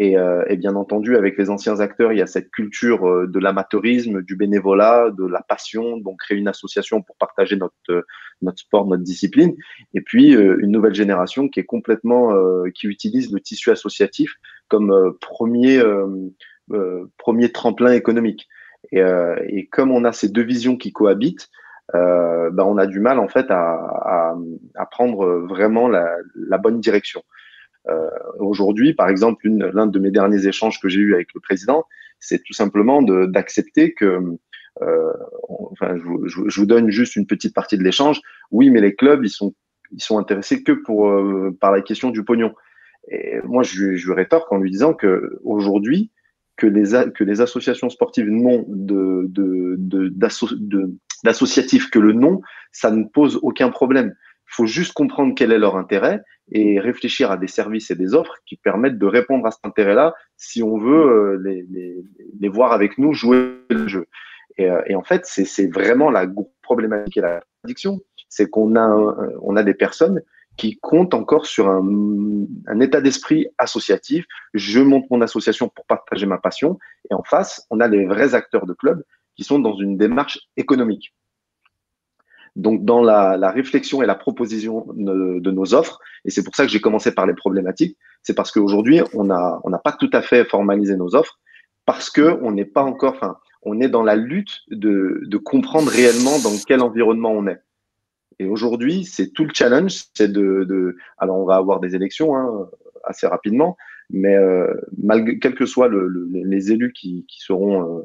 euh, et, bien entendu, avec les anciens acteurs, il y a cette culture euh, de l'amateurisme, du bénévolat, de la passion, donc créer une association pour partager notre, euh, notre sport, notre discipline. Et puis, une nouvelle génération qui est complètement, qui utilise le tissu associatif comme premier, premier tremplin économique. Et, et, comme on a ces deux visions qui cohabitent, ben on a du mal en fait à, prendre vraiment la, bonne direction. Euh, aujourd'hui, par exemple, l'un de mes derniers échanges que j'ai eu avec le président, c'est tout simplement d'accepter que euh, enfin, je vous, donne juste une petite partie de l'échange. Oui, mais les clubs, ils sont, ils sont intéressés que pour, euh, par la question du pognon. Et moi, je, je lui rétorque en lui disant que aujourd'hui, que les, que les associations sportives n'ont de, d'associatifs que le nom, ça ne pose aucun problème. Il faut juste comprendre quel est leur intérêt et réfléchir à des services et des offres qui permettent de répondre à cet intérêt-là si on veut euh, les, les, voir avec nous jouer le jeu. Et, euh, en fait, c'est vraiment la problématique et la contradiction, c'est qu'on a, on a des personnes qui comptent encore sur un, un état d'esprit associatif. Je monte mon association pour partager ma passion. Et en face, on a les vrais acteurs de club qui sont dans une démarche économique. Donc, dans la, réflexion et la proposition de, nos offres, et c'est pour ça que j'ai commencé par les problématiques, c'est parce qu'aujourd'hui, on n'a pas tout à fait formalisé nos offres, parce que on n'est pas encore, enfin, on est dans la lutte de, comprendre réellement dans quel environnement on est. Et aujourd'hui, c'est tout le challenge, c'est de, de, alors on va avoir des élections hein, assez rapidement, mais euh, malgré, quels que soient le, le, les élus qui, qui seront euh,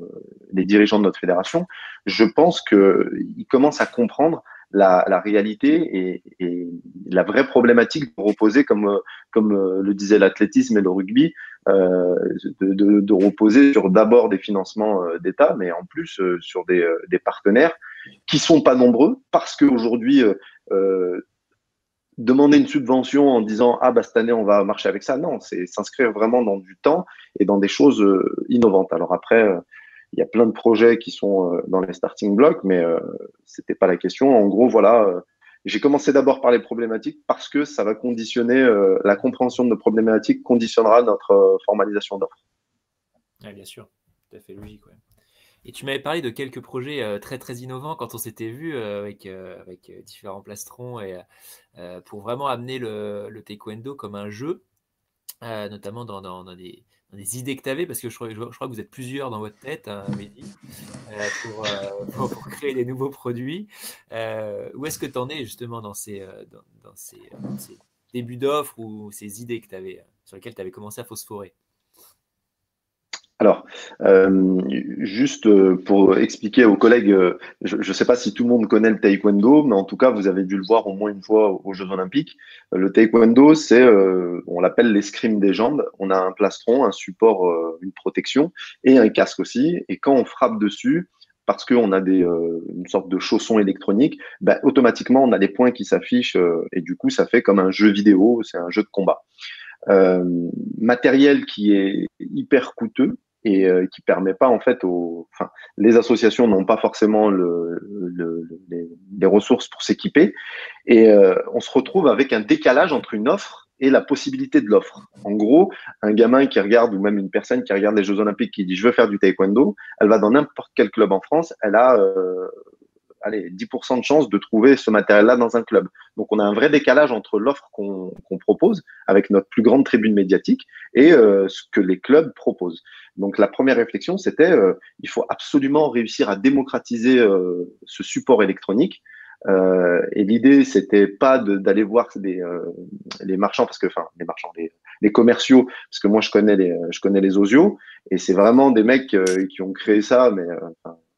les dirigeants de notre fédération, je pense qu'ils commencent à comprendre la, la réalité et, et, la vraie problématique de reposer, comme, comme euh, le disait l'athlétisme et le rugby, euh, de, de, de, reposer sur d'abord des financements euh, d'État, mais en plus sur des, des, partenaires qui sont pas nombreux parce qu'aujourd'hui, euh, demander une subvention en disant ah bah cette année on va marcher avec ça non c'est s'inscrire vraiment dans du temps et dans des choses euh, innovantes alors après euh, il y a plein de projets qui sont euh, dans les starting blocks mais c'était pas la question en gros voilà j'ai commencé d'abord par les problématiques parce que ça va conditionner la compréhension de nos problématiques conditionnera notre formalisation d'offres. Bien sûr, tout à fait logique. Ouais. Et tu m'avais parlé de quelques projets très très innovants quand on s'était vu avec, avec différents plastrons et pour vraiment amener le, taekwondo comme un jeu, notamment dans, des, idées que tu avais, parce que je, crois que vous êtes plusieurs dans votre tête, hein, Mehdi, pour, pour, créer des nouveaux produits. où est-ce que tu en es justement dans ces, ces, ces débuts d'offres ou ces idées que avais, sur lesquelles tu avais commencé à phosphorer? Alors, euh, juste euh, pour expliquer aux collègues, euh, je ne sais pas si tout le monde connaît le taekwondo, mais en tout cas, vous avez dû le voir au moins une fois aux Jeux Olympiques. Le taekwondo, c'est, euh, on l'appelle l'escrime des jambes. On a un plastron, un support, une protection et un casque aussi. Et quand on frappe dessus, parce qu'on a des, une sorte de chausson électronique, ben, automatiquement, on a des points qui s'affichent et du coup, ça fait comme un jeu vidéo, c'est un jeu de combat. matériel qui est hyper coûteux, et euh, qui permet pas en fait aux, les associations n'ont pas forcément le, le, les, les, ressources pour s'équiper et euh, on se retrouve avec un décalage entre une offre et la possibilité de l'offre. En gros, un gamin qui regarde, ou même une personne qui regarde les Jeux Olympiques qui dit je veux faire du taekwondo, elle va dans n'importe quel club en France, elle a euh, allez, 10% de chance de trouver ce matériel-là dans un club. Donc on a un vrai décalage entre l'offre qu'on propose avec notre plus grande tribune médiatique et euh, ce que les clubs proposent. Donc la première réflexion, c'était euh, il faut absolument réussir à démocratiser euh, ce support électronique euh, et l'idée, c'était pas d'aller voir des, euh, les marchands, parce que, enfin, les marchands, les, les, commerciaux, parce que moi, je connais les, je connais les osios, et c'est vraiment des mecs euh, qui ont créé ça, mais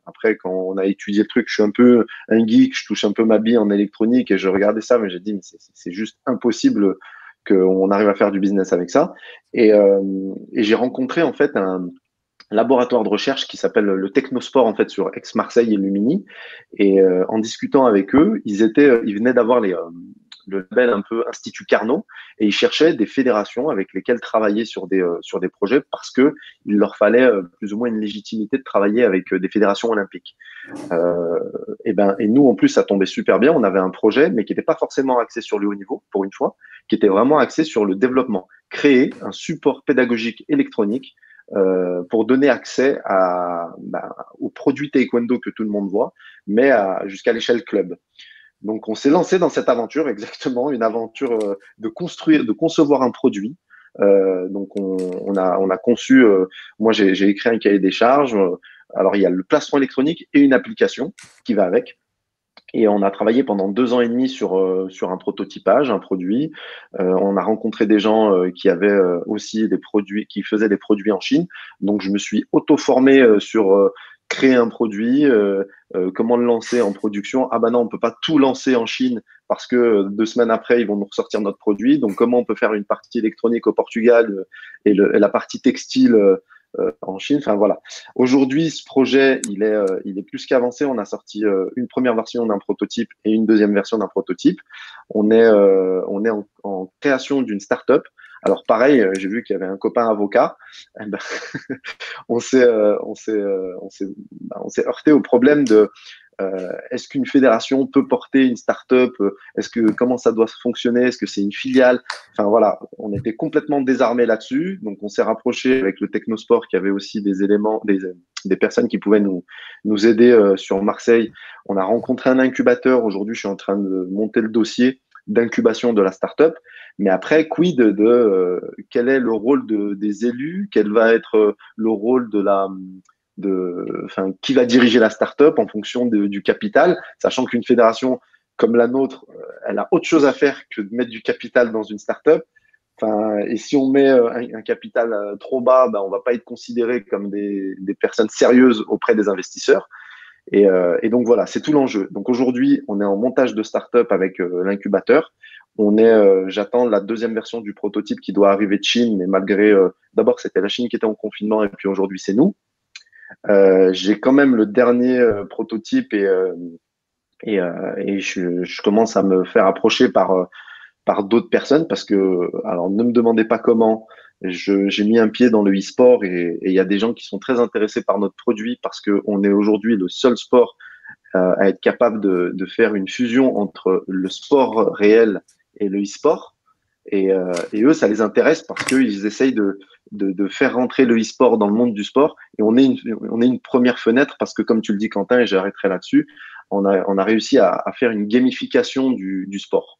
après, quand on a étudié le truc, je suis un peu un geek, je touche un peu ma bille en électronique, et je regardais ça, mais j'ai dit, c'est juste impossible qu'on arrive à faire du business avec ça. Et, et j'ai rencontré, en fait, un, laboratoire de recherche qui s'appelle le Technosport en fait sur Aix-Marseille et Lumini. Et euh, en discutant avec eux, ils étaient, euh, ils venaient d'avoir les euh, le label un peu Institut Carnot et ils cherchaient des fédérations avec lesquelles travailler sur des sur des projets parce que il leur fallait plus ou moins une légitimité de travailler avec des fédérations olympiques. et ben et nous en plus ça tombait super bien. On avait un projet mais qui n'était pas forcément axé sur le haut niveau pour une fois, qui était vraiment axé sur le développement, créer un support pédagogique électronique euh, pour donner accès à, bah, aux produits taekwondo que tout le monde voit, mais jusqu'à l'échelle club. Donc on s'est lancé dans cette aventure, exactement, une aventure euh, de construire, de concevoir un produit. Euh, donc on, on, a, on a conçu, euh, moi j'ai écrit un cahier des charges. alors il y a le placement électronique et une application qui va avec. Et on a travaillé pendant deux ans et demi sur, euh, sur un prototypage, un produit. Euh, on a rencontré des gens euh, qui avaient aussi des produits, qui faisaient des produits en Chine. Donc, je me suis auto-formé sur créer un produit, comment le lancer en production. Ah ben non, on peut pas tout lancer en Chine parce que deux semaines après, ils vont nous ressortir notre produit. Donc, comment on peut faire une partie électronique au Portugal et, le, et la partie textile euh, en Chine? Enfin voilà. Aujourd'hui, ce projet, il est, euh, il est plus qu'avancé. On a sorti euh, une première version d'un prototype et une deuxième version d'un prototype. On est, on est en, création d'une start-up. Alors pareil, j'ai vu qu'il y avait un copain avocat. On s'est, heurté au problème de euh, est-ce qu'une fédération peut porter une start-up Est-ce que comment ça doit fonctionner Est-ce que c'est une filiale? Enfin voilà, on était complètement désarmés là-dessus. Donc on s'est rapproché avec le Technosport qui avait aussi des éléments, des, personnes qui pouvaient nous aider euh, sur Marseille. On a rencontré un incubateur. Aujourd'hui, je suis en train de monter le dossier d'incubation de la start-up. Mais après, quid de, euh, quel est le rôle de, des élus? Quel va être le rôle de la de, enfin, qui va diriger la start-up en fonction du capital, sachant qu'une fédération comme la nôtre, euh, elle a autre chose à faire que de mettre du capital dans une start-up. Enfin, et si on met euh, un, capital euh, trop bas, ben, on va pas être considéré comme des, personnes sérieuses auprès des investisseurs. Et donc voilà, c'est tout l'enjeu. Donc aujourd'hui, on est en montage de start-up avec l'incubateur. On est, j'attends la deuxième version du prototype qui doit arriver de Chine, mais malgré, d'abord c'était la Chine qui était en confinement et puis aujourd'hui c'est nous. Euh, j'ai quand même le dernier euh, prototype et, euh, et, je, commence à me faire approcher par, par d'autres personnes parce que, alors ne me demandez pas comment, j'ai mis un pied dans le e-sport et il y a des gens qui sont très intéressés par notre produit parce qu'on est aujourd'hui le seul sport à être capable de, de, faire une fusion entre le sport réel et le e-sport. Et, euh, et, eux, ça les intéresse parce qu'ils essayent de, de, de, faire rentrer le e-sport dans le monde du sport. Et on est, une, on est une première fenêtre parce que, comme tu le dis, Quentin, et j'arrêterai là-dessus, on a, on a réussi à, à faire une gamification du, du, sport.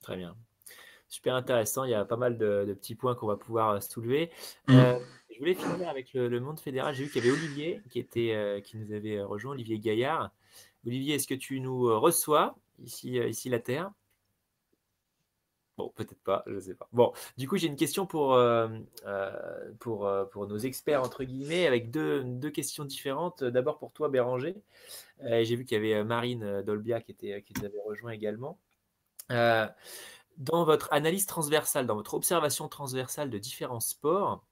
Très bien. Super intéressant. Il y a pas mal de, de petits points qu'on va pouvoir euh, soulever. Mmh. Euh, je voulais finir avec le, le monde fédéral. J'ai vu qu'il y avait Olivier qui, était, euh, qui nous avait rejoint, Olivier Gaillard. Olivier, est-ce que tu nous reçois ici, ici la Terre? Bon, peut-être pas, je ne sais pas. Bon, du coup, j'ai une question pour, euh, euh, pour, euh, pour nos experts, entre guillemets, avec deux, deux questions différentes. D'abord pour toi, Béranger. j'ai vu qu'il y avait Marine Dolbia qui, était, qui nous avait rejoint également. dans votre analyse transversale, dans votre observation transversale de différents sports,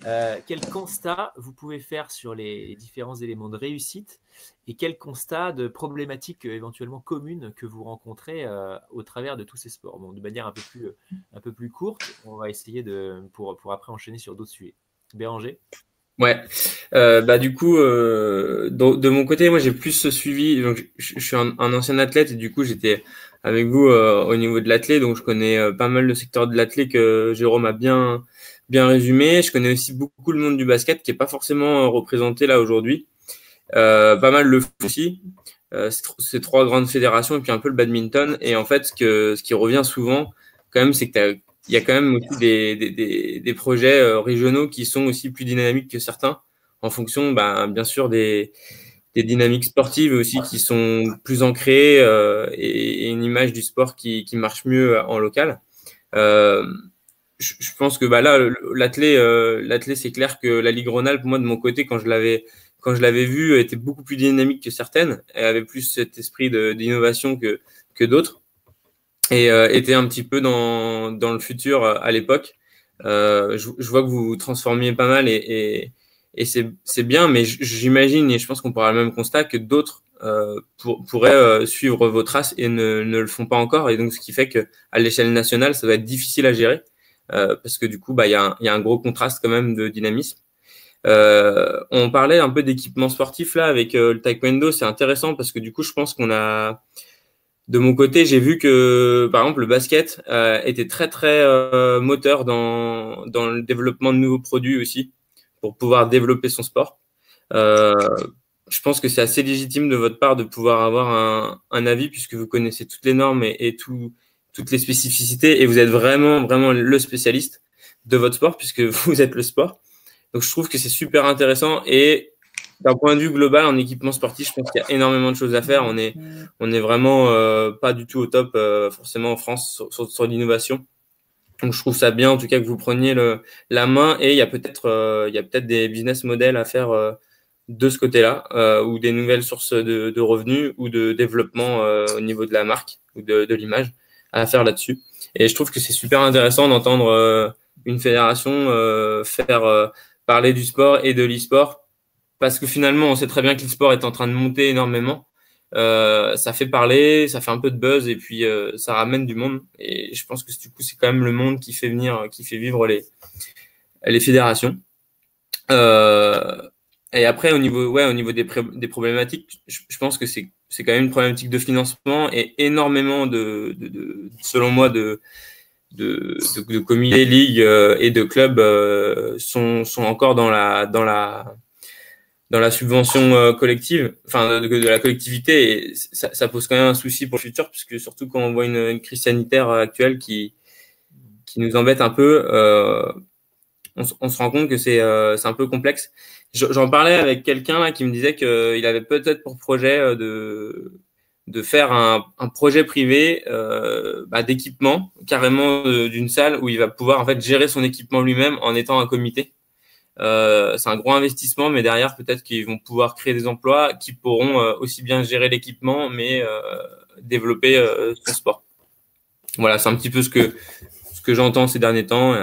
quel constat vous pouvez faire sur les différents éléments de réussite et quel constat de problématiques euh, éventuellement communes que vous rencontrez euh, au travers de tous ces sports? Bon, De manière un peu, plus, plus courte, on va essayer pour, pour après enchaîner sur d'autres sujets. Béranger? Ouais, euh, bah du coup, euh, de, mon côté, moi j'ai plus suivi. Je, suis un, ancien athlète et du coup j'étais avec vous euh, au niveau de l'athlète, donc je connais euh, pas mal le secteur de l'athlète que Jérôme a bien bien résumé. Je connais aussi beaucoup le monde du basket qui est pas forcément représenté là aujourd'hui. Pas mal le foot aussi. ces trois grandes fédérations et puis un peu le badminton. Et en fait, ce que ce qui revient souvent quand même, c'est que il y a quand même aussi des, des, projets euh, régionaux qui sont aussi plus dynamiques que certains, en fonction, ben, bien sûr, des, des dynamiques sportives aussi qui sont plus ancrées euh, et, une image du sport qui, qui marche mieux en local. Euh, je, pense que bah là, l'athlé, euh, c'est clair que la Ligue Rhône-Alpes, moi de mon côté, quand je l'avais quand je l'avais vu, était beaucoup plus dynamique que certaines. Avait plus cet esprit d'innovation que que d'autres et euh, était un petit peu dans, dans le futur euh, à l'époque. Euh, je, vois que vous transformiez pas mal et, et, c'est bien, mais j'imagine et je pense qu'on pourra le même constat que d'autres pour, pourraient suivre vos traces et ne, ne, le font pas encore. Et donc, ce qui fait que à l'échelle nationale, ça va être difficile à gérer parce que du coup, bah, il y, a un, y a un gros contraste quand même de dynamisme. on parlait un peu d'équipement sportif là avec le taekwondo, c'est intéressant parce que du coup, je pense qu'on a de mon côté, j'ai vu que, par exemple, le basket euh, était très très euh, moteur dans, dans le développement de nouveaux produits aussi, pour pouvoir développer son sport. Euh, je pense que c'est assez légitime de votre part de pouvoir avoir un, un avis puisque vous connaissez toutes les normes et tout, toutes les spécificités et vous êtes vraiment vraiment le spécialiste de votre sport puisque <laughs> vous êtes le sport. Donc je trouve que c'est super intéressant et d'un point de vue global en équipement sportif, je pense qu'il y a énormément de choses à faire. On est, on est vraiment euh, pas du tout au top euh, forcément en France sur, l'innovation. Donc je trouve ça bien en tout cas que vous preniez le, la main et il y a peut-être euh, il y a peut-être des business models à faire de ce côté-là ou des nouvelles sources de, de, revenus ou de développement au niveau de la marque ou de, de l'image à faire là-dessus. Et je trouve que c'est super intéressant d'entendre une fédération faire parler du sport et de l'e-sport parce que finalement, on sait très bien que l'e-sport est en train de monter énormément. Euh, ça fait parler, ça fait un peu de buzz et puis euh, ça ramène du monde. Et je pense que du coup, c'est quand même le monde qui fait venir, qui fait vivre les les fédérations. Euh, et après, au niveau, ouais, au niveau des, des problématiques, je pense que c'est c'est quand même une problématique de financement et énormément de, de, de selon moi, de de, de, comités, ligues euh, et de clubs euh, sont, sont encore dans la dans la dans la subvention euh, collective, enfin de, la collectivité, et ça, ça, pose quand même un souci pour le futur, puisque surtout quand on voit une, crise sanitaire actuelle qui qui nous embête un peu, on, on, se rend compte que c'est un peu complexe. J'en parlais avec quelqu'un qui me disait qu'il avait peut-être pour projet euh, de de faire un, un projet privé euh, bah, d'équipement carrément d'une salle où il va pouvoir en fait gérer son équipement lui-même en étant un comité euh, c'est un gros investissement, mais derrière, peut-être qu'ils vont pouvoir créer des emplois qui pourront euh, aussi bien gérer l'équipement, mais euh, développer son sport. Voilà, c'est un petit peu ce que, ce que j'entends ces derniers temps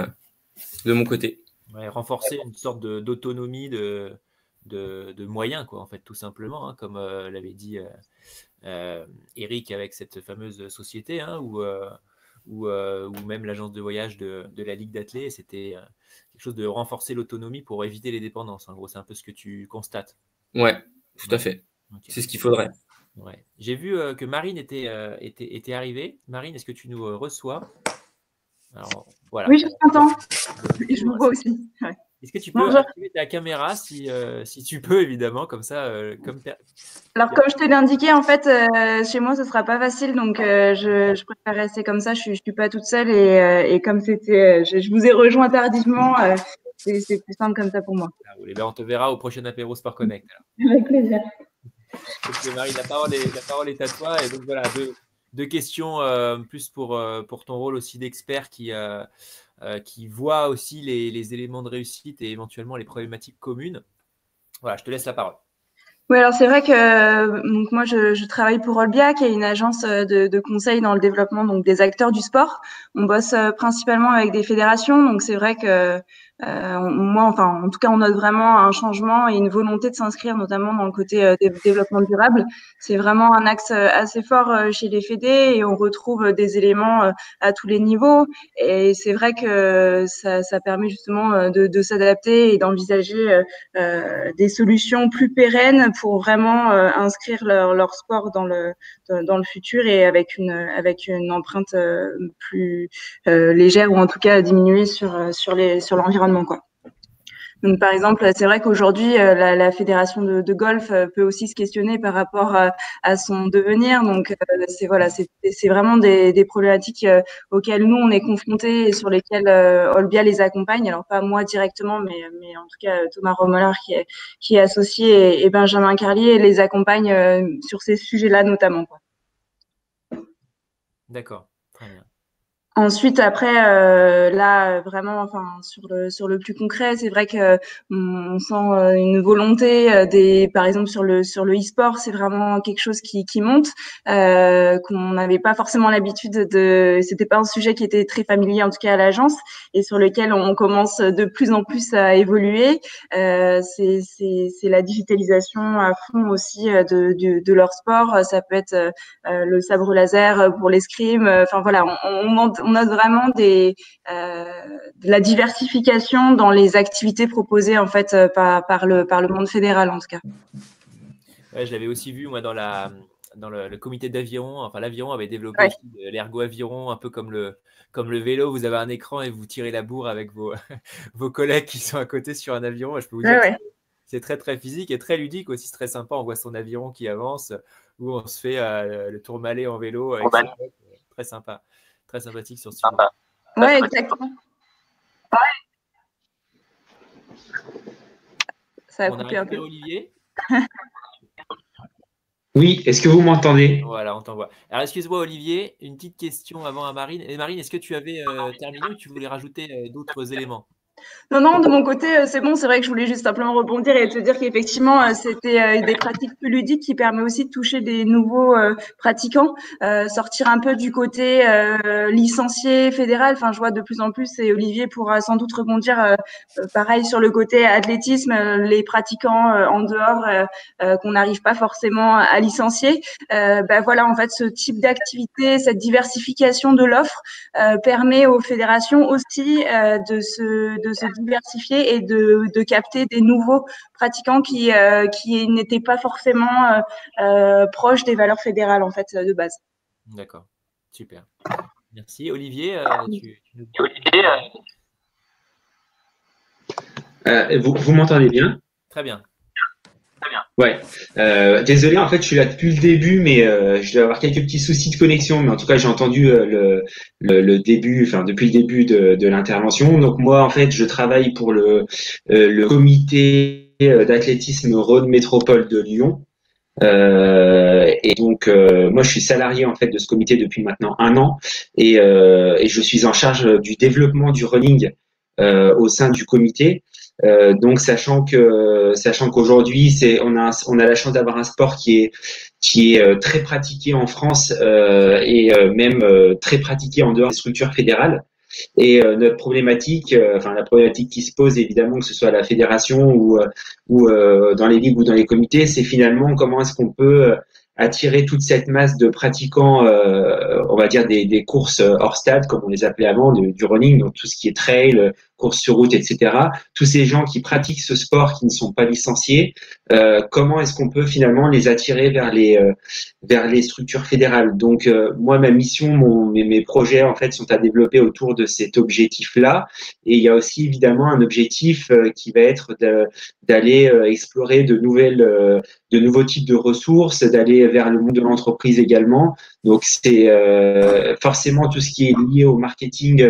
de mon côté. Ouais, renforcer une sorte d'autonomie de, de, de, moyens, quoi, en fait, tout simplement, hein, comme l'avait dit Eric avec cette fameuse société, hein, où ou, euh, ou même l'agence de voyage de, de la Ligue d'athlètes. C'était euh, quelque chose de renforcer l'autonomie pour éviter les dépendances. En gros, c'est un peu ce que tu constates. Ouais, tout à fait. C'est ce qu'il faudrait. Ouais. J'ai vu euh, que Marine était, était, était arrivée. Marine, est-ce que tu nous reçois? Alors, voilà. Oui, je t'entends. Et je vous vois aussi. Ouais. Est-ce que tu peux activer ta caméra si, euh, si tu peux, évidemment, comme ça euh, comme Alors, comme je te l'ai indiqué, en fait, euh, chez moi, ce ne sera pas facile. Donc, je, je, préfère rester comme ça. Je ne suis, pas toute seule. Et, et comme c'était, je, vous ai rejoint tardivement, c'est plus simple comme ça pour moi. Ah, ben, on te verra au prochain apéro Sport Connect. Avec plaisir. Marie, la parole, est, la parole est à toi. Et donc, voilà, deux, deux questions plus pour, pour ton rôle aussi d'expert qui euh, qui voit aussi les, éléments de réussite et éventuellement les problématiques communes. Voilà, je te laisse la parole. Oui, alors c'est vrai que donc moi je, travaille pour Olbia, qui est une agence euh, de, de, conseil dans le développement donc des acteurs du sport. On bosse euh, principalement avec des fédérations, donc c'est vrai que moi, enfin, en tout cas, on note vraiment un changement et une volonté de s'inscrire, notamment dans le côté développement durable. C'est vraiment un axe assez fort chez les fédés et on retrouve des éléments à tous les niveaux. Et c'est vrai que ça, ça, permet justement de, de s'adapter et d'envisager des solutions plus pérennes pour vraiment inscrire leur, leur sport dans le dans le futur et avec une avec une empreinte plus légère ou en tout cas diminuer sur sur les sur l'environnement Donc, par exemple, c'est vrai qu'aujourd'hui, euh, la, fédération de, golf euh, peut aussi se questionner par rapport à, à son devenir. Donc, euh, c'est voilà, c'est vraiment des, problématiques auxquelles nous on est confrontés et sur lesquelles Olbia les accompagne. Alors pas moi directement, mais, en tout cas Thomas Romolard qui est, associé et, et Benjamin Carlier les accompagnent sur ces sujets-là notamment. D'accord. Ensuite, après, euh, là, vraiment, enfin, sur le sur le plus concret, c'est vrai que on, sent euh, une volonté euh, des, par exemple, sur le sur le e-sport, c'est vraiment quelque chose qui qui monte, euh, qu'on n'avait pas forcément l'habitude de. C'était pas un sujet qui était très familier, en tout cas à l'agence, et sur lequel on commence de plus en plus à évoluer. Euh, c'est c'est c'est la digitalisation à fond aussi de de, de leur sport. Ça peut être le sabre laser pour l'escrime. Enfin voilà, on, on on note vraiment des, euh, de la diversification dans les activités proposées en fait euh, par, par, le, par le monde fédéral en tout cas. je l'avais aussi vu moi dans la dans le, comité d'aviron, enfin l'aviron avait développé l'ergo aviron, un peu comme le, comme le vélo, vous avez un écran et vous tirez la bourre avec vos, <laughs> vos collègues qui sont à côté sur un aviron. Je peux vous dire c'est très très physique et très ludique aussi, très sympa. On voit son aviron qui avance, où on se fait euh, le tour malais en vélo. très sympa très sympathique sur ce sujet. Oui, exactement. Ça a coupé un peu. Olivier <laughs> Oui, est-ce que vous m'entendez? Voilà, on t'envoie. Alors, excuse-moi, Olivier, une petite question avant à Marine. Et Marine, est-ce que tu avais euh, terminé ou tu voulais rajouter euh, d'autres éléments? Non, non, de mon côté, euh, c'est bon. C'est vrai que je voulais juste simplement rebondir et te dire qu'effectivement, euh, c'était euh, des pratiques plus ludiques qui permet aussi de toucher des nouveaux pratiquants, sortir un peu du côté licencié fédéral. Enfin, je vois de plus en plus, et Olivier pourra sans doute rebondir, pareil sur le côté athlétisme, les pratiquants en dehors qu'on n'arrive pas forcément à licencier. ben voilà, en fait, ce type d'activité, cette diversification de l'offre permet aux fédérations aussi de se de se diversifier et de, de capter des nouveaux pratiquants qui, euh, qui n'étaient pas forcément euh, euh, proches des valeurs fédérales en fait de base. D'accord, super. Merci. Olivier, tu, vous, vous m'entendez bien? Très bien. Ouais. Euh, désolé, en fait, je suis là depuis le début, mais euh, je dois avoir quelques petits soucis de connexion. Mais en tout cas, j'ai entendu euh, le, le, le, début, enfin depuis le début de, de l'intervention. Donc moi, en fait, je travaille pour le, le comité d'athlétisme Rhône Métropole de Lyon. et donc, moi, je suis salarié en fait de ce comité depuis maintenant un an, et, et je suis en charge du développement du running au sein du comité. Euh, donc sachant que sachant qu'aujourd'hui c'est on a on a la chance d'avoir un sport qui est qui est euh, très pratiqué en France euh, et même très pratiqué en dehors des structures fédérales. Et notre problématique, enfin la problématique qui se pose évidemment que ce soit à la fédération ou ou dans les ligues ou dans les comités, c'est finalement comment est-ce qu'on peut attirer toute cette masse de pratiquants, euh, on va dire des, des, courses hors stade, comme on les appelait avant, du running, donc tout ce qui est trail, course sur route, etc. Tous ces gens qui pratiquent ce sport, qui ne sont pas licenciés, euh, comment est-ce qu'on peut finalement les attirer vers les euh, vers les structures fédérales? Donc euh, moi, ma mission, mon, mes, mes, projets en fait sont à développer autour de cet objectif-là. Et il y a aussi évidemment un objectif euh, qui va être d'aller explorer de nouvelles de nouveaux types de ressources, d'aller vers le monde de l'entreprise également. Donc c'est forcément tout ce qui est lié au marketing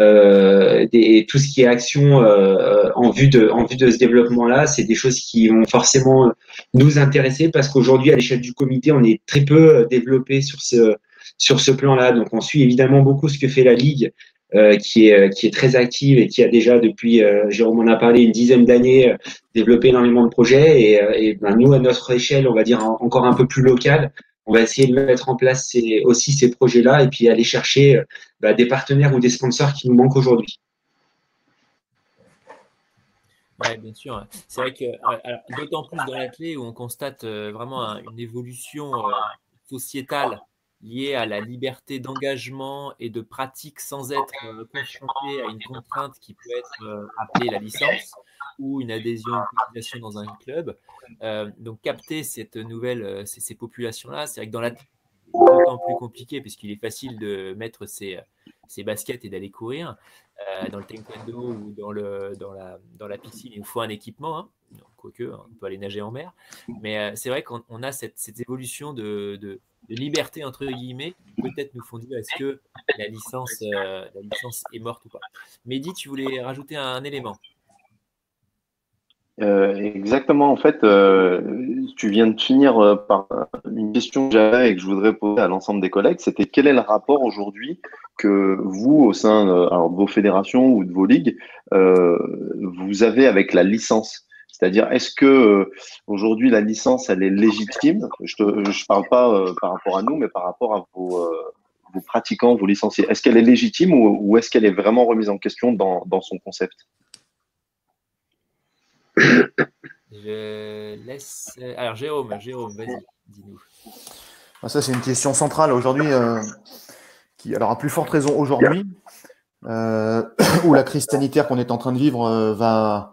euh, des, tout ce qui est action euh, en vue de en vue de ce développement-là, c'est des choses qui vont forcément nous intéresser parce qu'aujourd'hui à l'échelle du comité, on est très peu développé sur ce sur ce plan-là. Donc on suit évidemment beaucoup ce que fait la ligue. Euh, qui est qui est très active et qui a déjà depuis euh, Jérôme en a parlé une dizaine d'années développé énormément de projets et, et ben, nous à notre échelle on va dire encore un peu plus local on va essayer de mettre en place aussi ces projets-là et puis aller chercher bah, des partenaires ou des sponsors qui nous manquent aujourd'hui. Oui, bien sûr. C'est vrai que d'autant plus dans la clé où on constate vraiment une évolution sociétale liée à la liberté d'engagement et de pratique sans être confronté à une contrainte qui peut être appelée la licence ou une adhésion, une population dans un club. donc capter cette nouvelle, ces, populations-là, c'est vrai que dans la d'autant plus compliqué puisqu'il est facile de mettre ses, ses baskets et d'aller courir. Euh, dans le taekwondo ou dans, le, dans, la, dans la piscine, il nous faut un équipement. Hein. Quoique, hein, on peut aller nager en mer. Mais euh, c'est vrai qu'on a cette, cette évolution de, de, liberté, entre guillemets, peut-être nous font dire est-ce que la licence, euh, la licence est morte ou pas. Mehdi, tu voulais rajouter un élément? Euh, exactement. En fait, euh, tu viens de finir euh, par une question que j'avais et que je voudrais poser à l'ensemble des collègues. C'était quel est le rapport aujourd'hui que vous, au sein alors, de vos fédérations ou de vos ligues, vous avez avec la licence? C'est-à-dire, est-ce que aujourd'hui la licence, elle est légitime? Je ne parle pas par rapport à nous, mais par rapport à vos, vos pratiquants, vos licenciés. Est-ce qu'elle est légitime ou, ou est-ce qu'elle est vraiment remise en question dans, dans son concept? Je laisse. Alors, Jérôme, Jérôme, vas-y, dis-nous. Ah, ça, c'est une question centrale aujourd'hui, euh, qui, alors, à plus forte raison aujourd'hui, euh, <coughs> où la crise sanitaire qu'on est en train de vivre euh, va.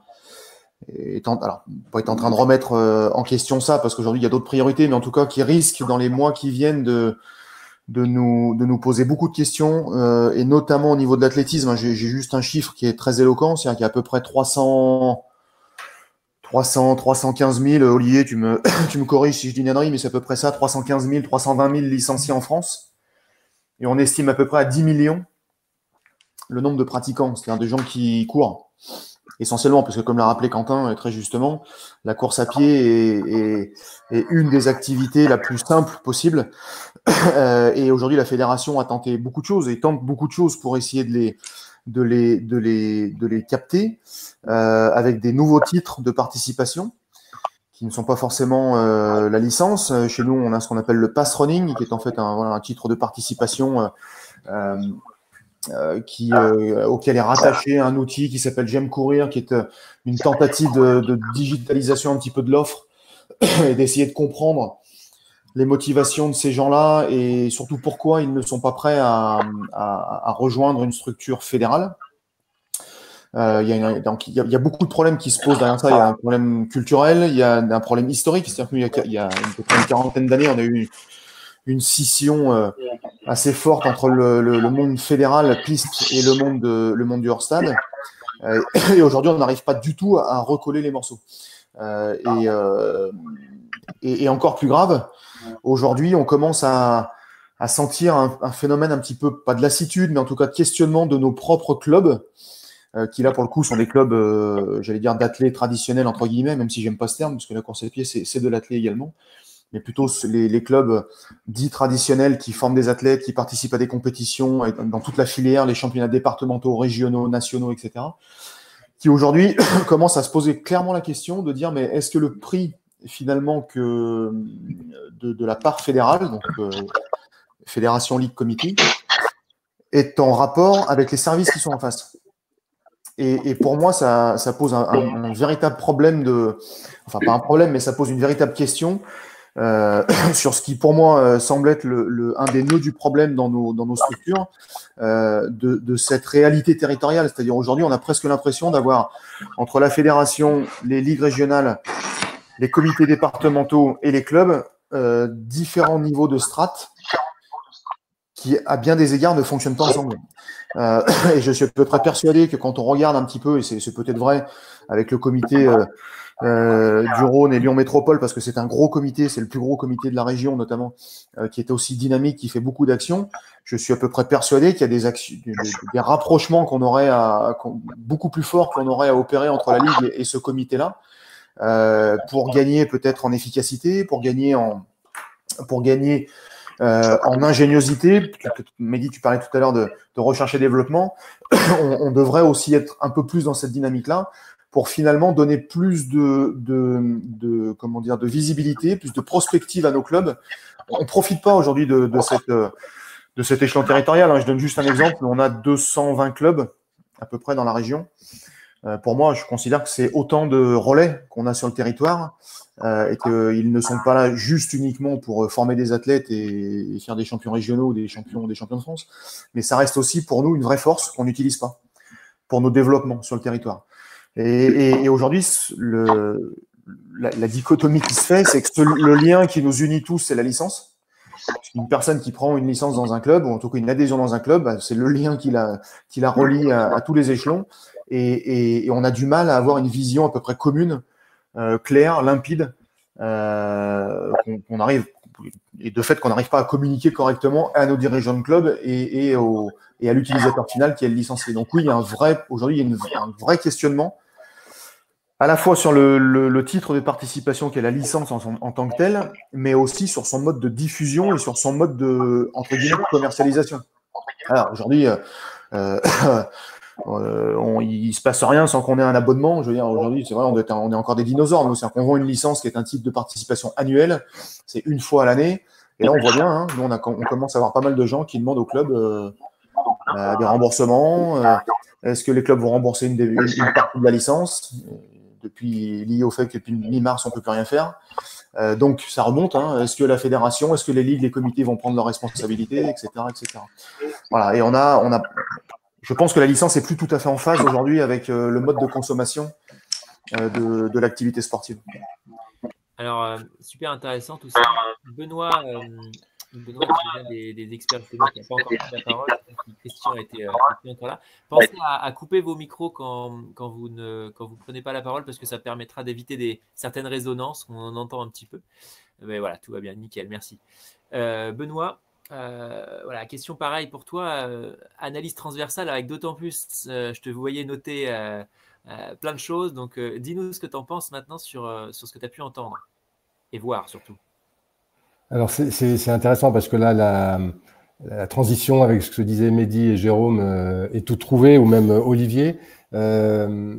Est alors, être en train de remettre en question ça, parce qu'aujourd'hui, il y a d'autres priorités, mais en tout cas, qui risquent dans les mois qui viennent de, de, nous, de nous poser beaucoup de questions, et notamment au niveau de l'athlétisme. J'ai juste un chiffre qui est très éloquent, c'est-à-dire qu'il y a à peu près 300 300, 315 000, Olivier, tu me, <coughs> tu me corriges si je dis une mais c'est à peu près ça, 315 000, 320 000 licenciés en France. Et on estime à peu près à 10 millions le nombre de pratiquants, c'est-à-dire des gens qui courent. Essentiellement, parce que comme l'a rappelé Quentin très justement, la course à pied est, est, une des activités la plus simple possible. <coughs> Euh, et aujourd'hui, la fédération a tenté beaucoup de choses et tente beaucoup de choses pour essayer de les, de les, capter euh, avec des nouveaux titres de participation qui ne sont pas forcément euh, la licence. Chez nous, on a ce qu'on appelle le pass running, qui est en fait un, titre de participation euh, auquel est rattaché un outil qui s'appelle J'aime courir, qui est une tentative de, digitalisation un petit peu de l'offre <coughs> et d'essayer de comprendre les motivations de ces gens-là et surtout pourquoi ils ne sont pas prêts à, rejoindre une structure fédérale. Euh, il, y a beaucoup de problèmes qui se posent derrière ça. Il y a un problème culturel, il y a un problème historique. C'est-à-dire qu'il y, a une quarantaine d'années, on a eu une scission euh, assez forte entre le, monde fédéral, piste, et le monde, de, le monde du hors-stade. Euh, et aujourd'hui, on n'arrive pas du tout à, recoller les morceaux. et, et, et, encore plus grave, Aujourd'hui, on commence à, sentir un, phénomène un petit peu, pas de lassitude, mais en tout cas de questionnement de nos propres clubs, euh, qui là pour le coup sont des clubs, euh, j'allais dire d'athlètes traditionnels entre guillemets, même si j'aime pas ce terme, parce que la course à pied c'est de l'athlète également, mais plutôt les, clubs dits traditionnels qui forment des athlètes, qui participent à des compétitions dans toute la filière, les championnats départementaux, régionaux, nationaux, etc. Qui aujourd'hui <coughs> commencent à se poser clairement la question de dire mais est-ce que le prix finalement que de, la part fédérale, donc euh, Fédération League Committee, est en rapport avec les services qui sont en face. Et, pour moi, ça, pose un, véritable problème de, enfin pas un problème, mais ça pose une véritable question euh, <coughs> sur ce qui pour moi euh, semble être le, un des nœuds du problème dans nos, dans nos structures, de, de, cette réalité territoriale. C'est-à-dire aujourd'hui, on a presque l'impression d'avoir entre la fédération, les ligues régionales les comités départementaux et les clubs euh, différents niveaux de strates qui, à bien des égards, ne fonctionnent pas ensemble. Euh, <coughs> et je suis à peu près persuadé que quand on regarde un petit peu, et c'est peut-être vrai avec le comité euh, du Rhône et Lyon Métropole, parce que c'est un gros comité, c'est le plus gros comité de la région notamment, qui est aussi dynamique, qui fait beaucoup d'actions. Je suis à peu près persuadé qu'il y a des, actions, des, rapprochements qu'on aurait à, beaucoup plus forts qu'on aurait à opérer entre la Ligue et ce comité-là. Euh, pour gagner peut-être en efficacité, pour gagner en, pour gagner euh, en ingéniosité. Mehdi, tu parlais tout à l'heure de, de, recherche et développement. <clears throat> on, devrait aussi être un peu plus dans cette dynamique-là pour finalement donner plus de, de, de, comment dire, de visibilité, plus de prospective à nos clubs. On profite pas aujourd'hui de, de, cette, de cet échelon territorial. Hein. Je donne juste un exemple. On a 220 clubs à peu près dans la région. Pour moi, je considère que c'est autant de relais qu'on a sur le territoire et qu'ils ne sont pas là juste uniquement pour former des athlètes et, faire des champions régionaux ou des champions, des champions de France, mais ça reste aussi pour nous une vraie force qu'on n'utilise pas pour nos développements sur le territoire. Et, aujourd'hui, la, dichotomie qui se fait, c'est que le lien qui nous unit tous, c'est la licence. Une personne qui prend une licence dans un club, ou en tout cas une adhésion dans un club, bah, c'est le lien qui la, qui la relie à, tous les échelons. Et, on a du mal à avoir une vision à peu près commune, euh, claire, limpide, euh, et de fait qu'on n'arrive pas à communiquer correctement à nos dirigeants de club et, à l'utilisateur final qui est le licencié. Donc oui, aujourd'hui, il y a un vrai questionnement à la fois sur le, titre de participation qu'est la licence en, tant que telle, mais aussi sur son mode de diffusion et sur son mode de, commercialisation. Alors aujourd'hui, euh, euh, euh il se passe rien sans qu'on ait un abonnement. Je veux dire, aujourd'hui, c'est vrai, on est, on encore des dinosaures. Nous, vend une licence qui est un titre de participation annuel. C'est une fois à l'année. Et là, on voit bien, hein, nous, on, on, commence à avoir pas mal de gens qui demandent au club euh, bah, des remboursements. Est-ce que les clubs vont rembourser une, partie de la licence? Depuis au fait que depuis mi-mars, on ne peut plus rien faire. Euh, donc ça remonte. Hein. Est-ce que la fédération, est-ce que les ligues, les comités vont prendre leurs responsabilités, etc., etc. Voilà. Et on on a. Je pense que la licence est plus tout à fait en phase aujourd'hui avec euh, le mode de consommation euh, de, l'activité sportive. Alors super intéressant tout ça. Benoît, Benoît, des, des experts qui n'ont pas encore pris la parole, Christian euh, encore là. Pensez à, couper vos micros quand, vous ne quand vous prenez pas la parole parce que ça permettra d'éviter des, certaines résonances, on en entend un petit peu. Mais voilà, tout va bien, nickel, merci. Euh, Benoît, euh, voilà, question pareille pour toi. analyse transversale avec d'autant plus, je te voyais noter plein de choses. Donc, dis-nous ce que tu en penses maintenant sur, sur ce que tu as pu entendre et voir surtout. Alors c'est intéressant parce que là, la, la, transition avec ce que disaient Mehdi et Jérôme euh, est tout trouvé, ou même euh, Olivier. Euh,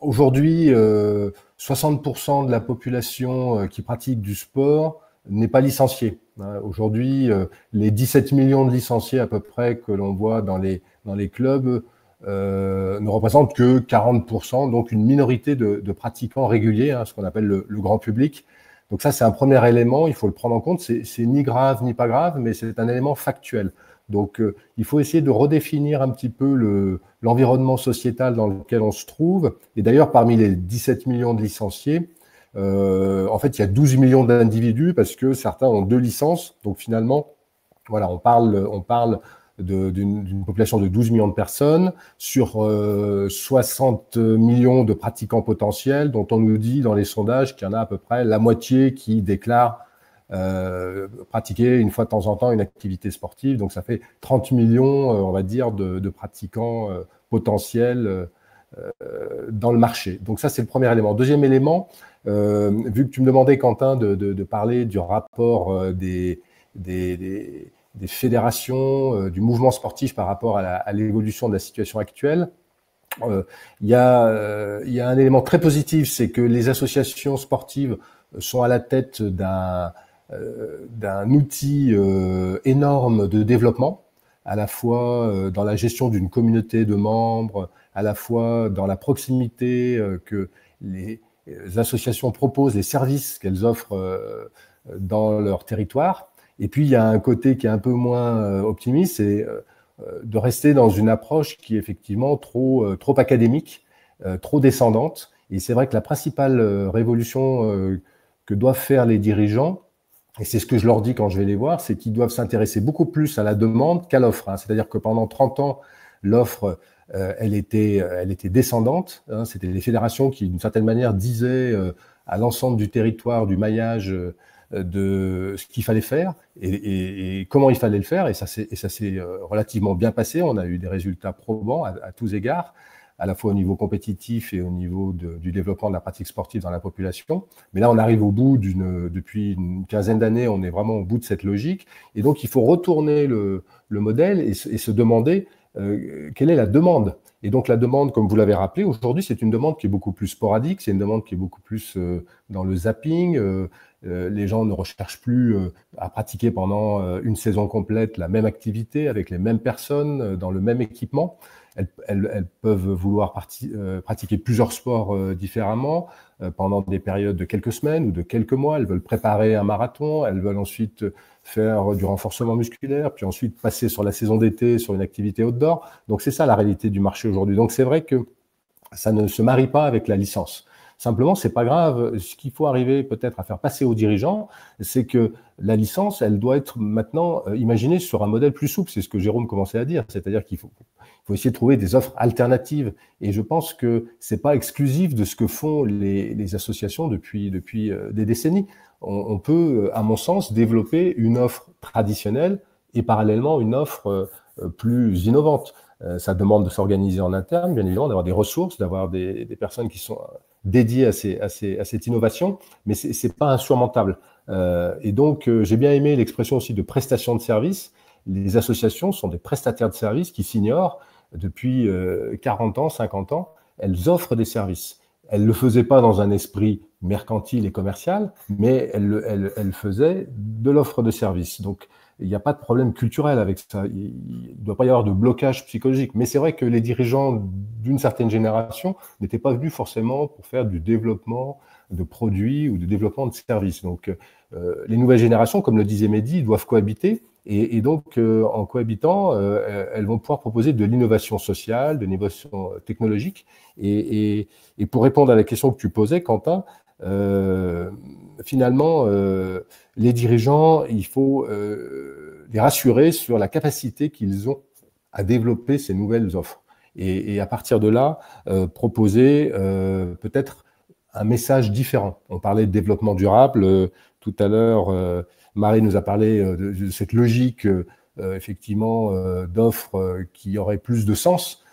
Aujourd'hui, 60% euh, de la population qui pratique du sport n'est pas licenciée. Hein. Aujourd'hui, les 17 millions de licenciés à peu près que l'on voit dans les, dans les clubs ne représentent que 40%, donc une minorité de, pratiquants réguliers, hein, ce qu'on appelle le, le, grand public. Donc ça, c'est un premier élément, il faut le prendre en compte. C'est ni grave ni pas grave, mais c'est un élément factuel. Donc euh, il faut essayer de redéfinir un petit peu l'environnement sociétal dans lequel on se trouve. Et d'ailleurs, parmi les 17 millions de licenciés, euh, en fait, il y a 12 millions d'individus parce que certains ont deux licences. Donc finalement, voilà, on parle, on parle d'une population de 12 millions de personnes sur 60 euh, millions de pratiquants potentiels, dont on nous dit dans les sondages qu'il y en a à peu près la moitié qui déclarent euh, pratiquer une fois de temps en temps une activité sportive. Donc ça fait 30 millions, euh, on va dire, de, pratiquants potentiels dans le marché. Donc ça, c'est le premier élément. Deuxième élément, vu que tu me demandais, Quentin, de, de, de parler du rapport des, des, des des fédérations, euh, du mouvement sportif par rapport à l'évolution de la situation actuelle. Euh, il y, a, euh, y a un élément très positif, c'est que les associations sportives sont à la tête d'un d'un outil énorme de développement, à la fois dans la gestion d'une communauté de membres, à la fois dans la proximité que les associations proposent, les services qu'elles offrent dans leur territoire. Et puis, il y a un côté qui est un peu moins euh, optimiste, c'est euh, euh, de rester dans une approche qui est effectivement trop, trop académique, trop descendante. Et c'est vrai que la principale révolution que doivent faire les dirigeants, et c'est ce que je leur dis quand je vais les voir, c'est qu'ils doivent s'intéresser beaucoup plus à la demande qu'à l'offre. Hein. C'est-à-dire que pendant 30 ans, l'offre, elle, était, elle était descendante. Hein. C'était les fédérations qui, d'une certaine manière, disaient à l'ensemble du territoire, du maillage de ce qu'il fallait faire et, comment il fallait le faire. Et ça s'est euh, relativement bien passé. On a eu des résultats probants à, tous égards, à la fois au niveau compétitif et au niveau du développement de la pratique sportive dans la population. Mais là, on arrive au bout d'une, depuis une quinzaine d'années, on est vraiment au bout de cette logique. Et donc, il faut retourner le, modèle et, se demander quelle est la demande? Et donc la demande, comme vous l'avez rappelé, aujourd'hui, c'est une demande qui est beaucoup plus sporadique, c'est une demande qui est beaucoup plus dans le zapping. les gens ne recherchent plus à pratiquer pendant une saison complète la même activité avec les mêmes personnes dans le même équipement. Elles, peuvent vouloir euh, pratiquer plusieurs sports euh, différemment euh, pendant des périodes de quelques semaines ou de quelques mois. Elles veulent préparer un marathon, elles veulent ensuite faire du renforcement musculaire, puis ensuite passer sur la saison d'été sur une activité outdoor. Donc c'est ça la réalité du marché aujourd'hui. Donc c'est vrai que ça ne se marie pas avec la licence. Simplement, c'est pas grave. Ce qu'il faut arriver peut-être à faire passer aux dirigeants, c'est que la licence, elle doit être maintenant imaginée sur un modèle plus souple. C'est ce que Jérôme commençait à dire. C'est-à-dire qu'il faut faut essayer de trouver des offres alternatives. Et je pense que c'est pas exclusif de ce que font les, associations depuis, depuis euh, des décennies. On, peut, euh, à mon sens, développer une offre traditionnelle et parallèlement une offre euh, plus innovante. Ça demande de s'organiser en interne, bien évidemment, d'avoir des ressources, d'avoir des, personnes qui sont dédiées à, à, cette innovation, mais c'est pas insurmontable. Et donc, j'ai bien aimé l'expression aussi de prestation de service. Les associations sont des prestataires de services qui s'ignorent depuis 40 euh, ans, 50 ans, elles offrent des services. Elles ne le faisaient pas dans un esprit mercantile et commercial, mais elles, faisaient de l'offre de services. Donc, il n'y a pas de problème culturel avec ça. Il ne doit pas y avoir de blocage psychologique. Mais c'est vrai que les dirigeants d'une certaine génération n'étaient pas venus forcément pour faire du développement de produits ou du développement de services. Donc, euh, les nouvelles générations, comme le disait Mehdi, doivent cohabiter et, donc, euh, en cohabitant, euh, elles vont pouvoir proposer de l'innovation sociale, de l'innovation technologique. Et, pour répondre à la question que tu posais, Quentin, euh, finalement, euh, les dirigeants, il faut les rassurer sur la capacité qu'ils ont à développer ces nouvelles offres. Et à partir de là, proposer peut-être un message différent. On parlait de développement durable tout à l'heure. Marie nous a parlé euh, de, cette logique, euh, effectivement, euh, d'offres qui aurait plus de sens.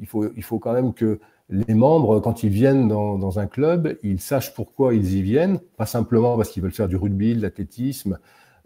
Il faut, il faut quand même que les membres, quand ils viennent dans, dans, un club, ils sachent pourquoi ils y viennent, pas simplement parce qu'ils veulent faire du rugby, de l'athlétisme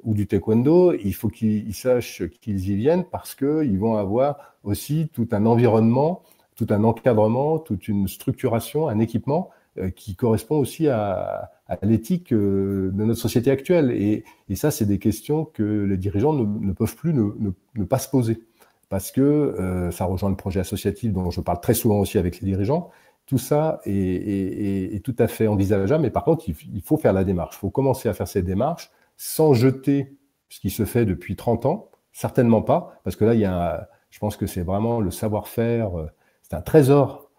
ou du taekwondo. Il faut qu'ils sachent qu'ils y viennent parce qu'ils vont avoir aussi tout un environnement, tout un encadrement, toute une structuration, un équipement qui correspond aussi à, à l'éthique euh, de notre société actuelle. Et, et ça, c'est des questions que les dirigeants ne, peuvent plus ne, ne, pas se poser. Parce que euh, ça rejoint le projet associatif dont je parle très souvent aussi avec les dirigeants. Tout ça est, est, tout à fait envisageable, mais par contre, il, faut faire la démarche. Il faut commencer à faire cette démarche sans jeter ce qui se fait depuis 30 ans. Certainement pas, parce que là, il y a je pense que c'est vraiment le savoir-faire, euh, c'est un trésor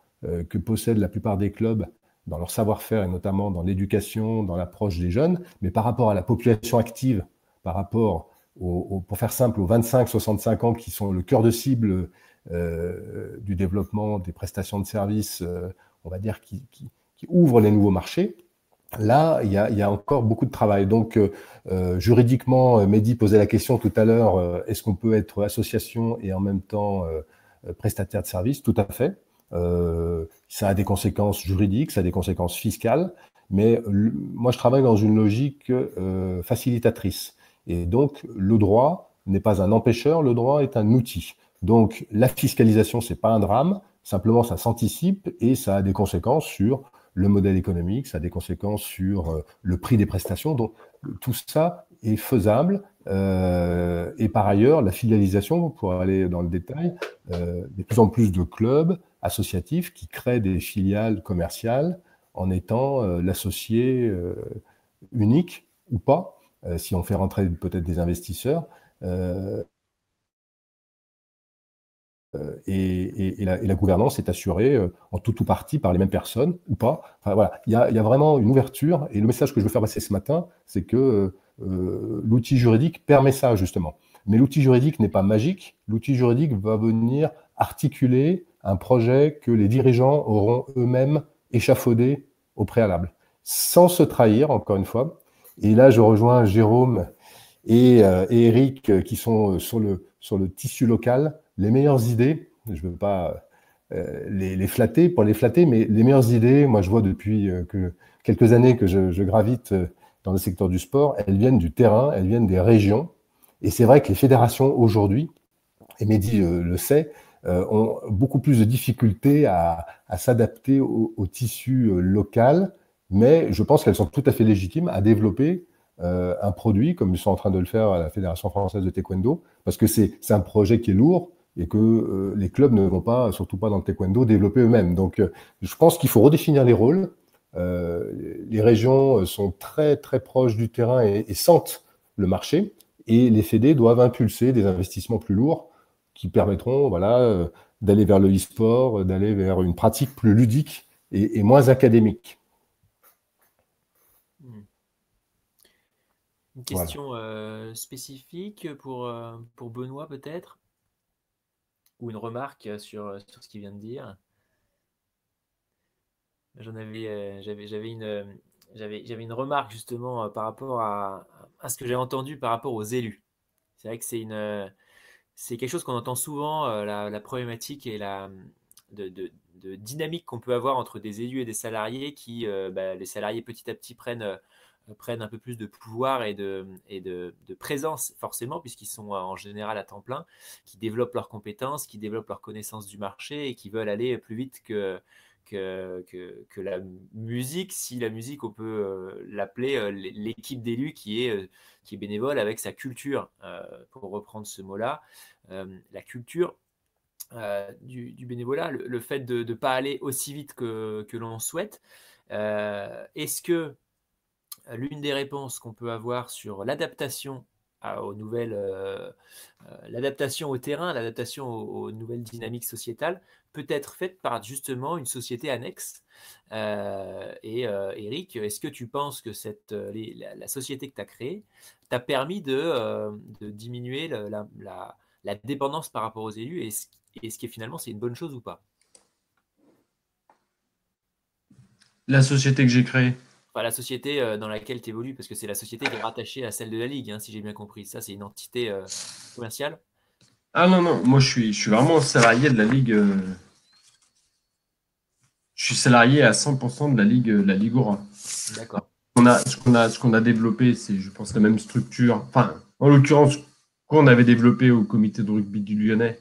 que possèdent la plupart des clubs dans leur savoir-faire et notamment dans l'éducation, dans l'approche des jeunes, mais par rapport à la population active, par rapport, au, pour faire simple, aux 25-65 ans qui sont le cœur de cible euh, du développement des prestations de services, euh, on va dire, qui, ouvrent les nouveaux marchés. Là, il y a, encore beaucoup de travail. Donc, euh, juridiquement, Mehdi posait la question tout à l'heure, est-ce qu'on peut être association et en même temps prestataire de services Tout à fait. Euh, ça a des conséquences juridiques, ça a des conséquences fiscales, mais moi je travaille dans une logique euh, facilitatrice. Et donc le droit n'est pas un empêcheur, le droit est un outil. Donc la fiscalisation, c'est pas un drame, simplement ça s'anticipe et ça a des conséquences sur le modèle économique, ça a des conséquences sur euh, le prix des prestations. Donc tout ça est faisable. Et par ailleurs, la filialisation, pour aller dans le détail, de plus en plus de clubs associatifs qui créent des filiales commerciales en étant euh, l'associé euh, unique ou pas, euh, si on fait rentrer peut-être des investisseurs. Et, la, gouvernance est assurée en tout ou partie par les mêmes personnes ou pas. Enfin, voilà, il y a, il y a vraiment une ouverture. Et le message que je veux faire passer ce matin, c'est que l'outil juridique permet ça justement. Mais l'outil juridique n'est pas magique. L'outil juridique va venir articuler un projet que les dirigeants auront eux-mêmes échafaudé au préalable, sans se trahir, encore une fois. Et là, je rejoins Jérôme et, euh, Eric euh, qui sont euh, sur le, tissu local. Les meilleures idées, je ne veux pas les, les, flatter pour les flatter, mais les meilleures idées, moi je vois depuis que quelques années que je, je gravite dans le secteur du sport, elles viennent du terrain, elles viennent des régions. Et c'est vrai que les fédérations aujourd'hui, et Mehdi le sait, ont beaucoup plus de difficultés à, s'adapter au, tissu local, mais je pense qu'elles sont tout à fait légitimes à développer un produit, comme ils sont en train de le faire à la Fédération française de taekwondo, parce que c'est un projet qui est lourd, et que les clubs ne vont pas, surtout pas dans le taekwondo, développer eux-mêmes. Donc, je pense qu'il faut redéfinir les rôles. les régions sont très très proches du terrain et, et sentent le marché. Et les fédés doivent impulser des investissements plus lourds qui permettront voilà, euh, d'aller vers le e-sport, euh, d'aller vers une pratique plus ludique et, moins académique. Hmm. Une question euh, spécifique pour, pour Benoît peut-être? Ou une remarque sur, sur ce qu'il vient de dire? J'en avais, j'avais, j'avais une, j'avais, une remarque justement par rapport à, à ce que j'ai entendu par rapport aux élus. C'est vrai que c'est une, c'est quelque chose qu'on entend souvent, euh, la, problématique et la dynamique qu'on peut avoir entre des élus et des salariés qui, euh, bah, les salariés petit à petit prennent prennent un peu plus de pouvoir et de, et de, présence, forcément, puisqu'ils sont en général à temps plein, qui développent leurs compétences, qui développent leur connaissance du marché et qui veulent aller plus vite que, que, que, la musique, si la musique, on peut euh, l'appeler euh, l'équipe d'élus qui est, euh, qui est bénévole avec sa culture, pour reprendre ce mot-là. la culture du, bénévolat, le, fait de ne pas aller aussi vite que, que l'on souhaite. Est-ce que l'une des réponses qu'on peut avoir sur l'adaptation aux nouvelles, l'adaptation au terrain, l'adaptation aux, nouvelles dynamiques sociétales peut être faite par justement une société annexe. Euh, et euh, Eric, est-ce que tu penses que cette, euh, la, société que tu as créée t'a permis de, diminuer la, dépendance par rapport aux élus? Et est-ce, est-ce que finalement c'est une bonne chose ou pas? La société que j'ai créée la société dans laquelle tu évolues, parce que c'est la société qui est rattachée à celle de la Ligue, hein, si j'ai bien compris. Ça, c'est une entité commerciale Ah non, non, moi je suis, je suis vraiment salarié de la Ligue je suis salarié à 100% de la Ligue, la Ligue Aura. D'accord. On a, ce qu'on a, développé, c'est, je pense, la même structure. Enfin, en l'occurrence, qu'on avait développé au comité de rugby du Lyonnais,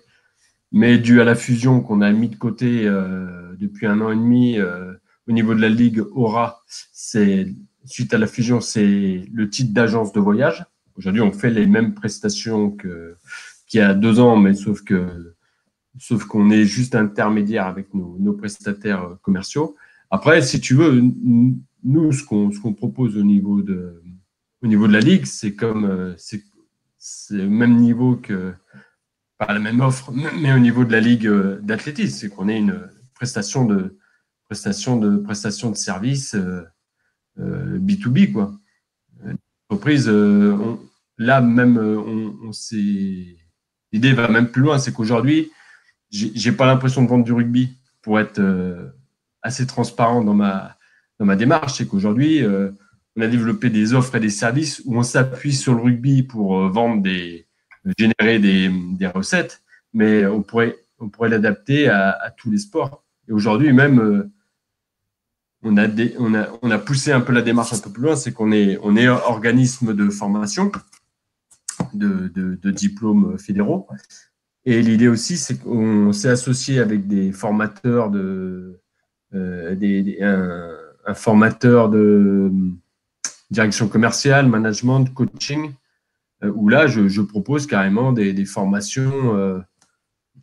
mais dû à la fusion qu'on a mis de côté euh, depuis un an et demi euh, au niveau de la Ligue Aura, c'est suite à la fusion, c'est le titre d'agence de voyage. Aujourd'hui, on fait les mêmes prestations que qu'il y a deux ans, mais sauf que sauf qu'on est juste intermédiaire avec nos, prestataires euh, commerciaux. Après, si tu veux, nous, ce qu'on propose au niveau de, au niveau de la ligue, c'est comme c'est le même niveau que pas la même offre, mais au niveau de la ligue euh, d'athlétisme, c'est qu'on est une prestation de prestation de prestation de service B2B quoi. L'entreprise, là même, on, on l'idée va même plus loin, c'est qu'aujourd'hui j'ai pas l'impression de vendre du rugby pour être euh, assez transparent dans ma, dans ma démarche. C'est qu'aujourd'hui, euh, on a développé des offres et des services où on s'appuie sur le rugby pour euh, vendre des, générer des, des, recettes, mais on pourrait, on pourrait l'adapter à, tous les sports. Et aujourd'hui, même, on, a poussé un peu la démarche un peu plus loin, c'est qu'on est, on organisme de formation, de, diplômes fédéraux. Et l'idée aussi, c'est qu'on s'est associé avec des formateurs de, euh, un, formateur de direction commerciale, management, coaching, euh, où là, je, propose carrément des, formations euh,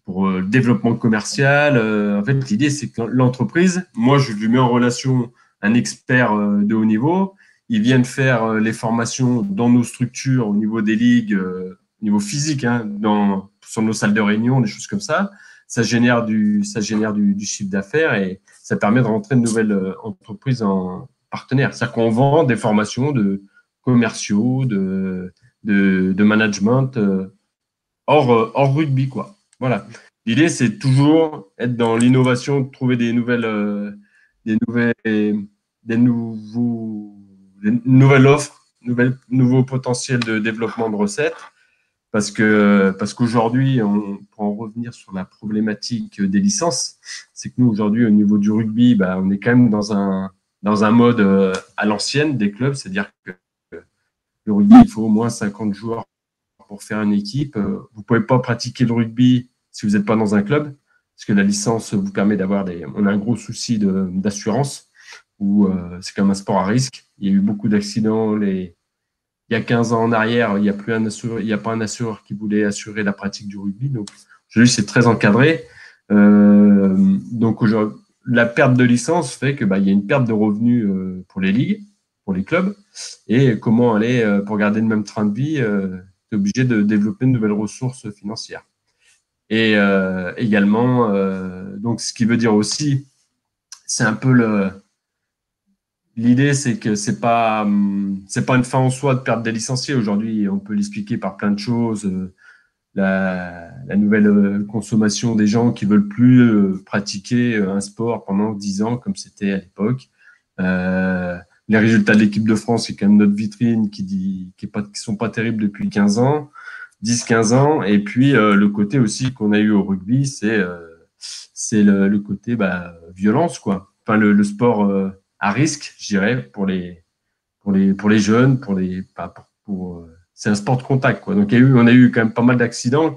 pour le développement commercial. en fait, l'idée, c'est que l'entreprise, moi, je lui mets en relation un expert de haut niveau. Ils viennent faire les formations dans nos structures au niveau des ligues, au niveau physique, hein, dans sur nos salles de réunion, des choses comme ça. Ça génère du, ça génère du, chiffre d'affaires et ça permet de rentrer de nouvelles euh, entreprises en partenaire. C'est-à-dire qu'on vend des formations de commerciaux, de, de, management euh, hors, euh, hors rugby, quoi. Voilà. L'idée, c'est toujours être dans l'innovation, trouver des nouvelles, des nouvelles, des nouveaux, des nouvelles offres, nouvelles, nouveaux potentiels de développement de recettes parce que parce qu'aujourd'hui, pour en revenir sur la problématique des licences, c'est que nous aujourd'hui au niveau du rugby, bah, on est quand même dans un dans un mode euh, à l'ancienne des clubs, c'est-à-dire que le rugby, il faut au moins 50 joueurs pour faire une équipe. Euh, vous pouvez pas pratiquer le rugby si vous n'êtes pas dans un club, parce que la licence vous permet d'avoir des. On a un gros souci d'assurance, où euh, c'est comme un sport à risque. Il y a eu beaucoup d'accidents. Les... Il y a 15 ans en arrière, il n'y a, plus un il y a pas un assureur qui voulait assurer la pratique du rugby. Donc, aujourd'hui, c'est très encadré. Euh, donc, la perte de licence fait qu'il bah, y a une perte de revenus euh, pour les ligues, pour les clubs. Et comment aller, euh, pour garder le même train de vie, obligé de développer de nouvelles ressources financières. Et euh, également, donc ce qui veut dire aussi, c'est un peu le. L'idée, c'est que c'est pas c'est pas une fin en soi de perdre des licenciés. Aujourd'hui, on peut l'expliquer par plein de choses. La, la, nouvelle consommation des gens qui veulent plus pratiquer un sport pendant 10 ans comme c'était à l'époque. Euh, les résultats de l'équipe de France, c'est quand même notre vitrine qui dit qui, est pas, qui sont pas terribles depuis 15 ans, 10-15 ans. Et puis euh, le côté aussi qu'on a eu au rugby, c'est euh, c'est le, le, côté bah, violence quoi. Enfin le, sport euh, à risque, je dirais pour les pour les pour les jeunes, pour les c'est un sport de contact quoi. Donc on a eu quand même pas mal d'accidents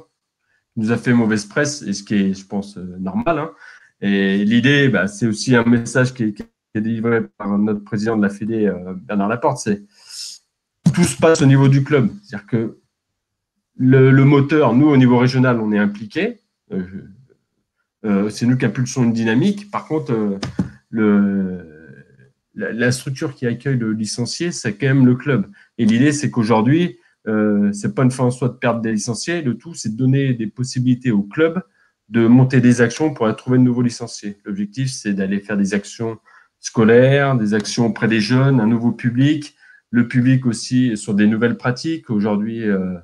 qui nous a fait mauvaise presse et ce qui est je pense normal. Hein. Et l'idée, bah, c'est aussi un message qui est, est délivré par notre président de la Fédé, euh, Bernard Laporte, c'est tout se passe au niveau du club. C'est-à-dire que le, moteur, nous, au niveau régional, on est impliqué. Euh, euh, c'est nous qui impulsons une dynamique. Par contre, la, structure qui accueille le licencié, c'est quand même le club. Et l'idée, c'est qu'aujourd'hui, euh, c'est pas une fin en soi de perdre des licenciés. Le tout, c'est de donner des possibilités au club de monter des actions pour trouver de nouveaux licenciés. L'objectif, c'est d'aller faire des actions scolaires, des actions auprès des jeunes, un nouveau public, le public aussi sur des nouvelles pratiques. Aujourd'hui, euh,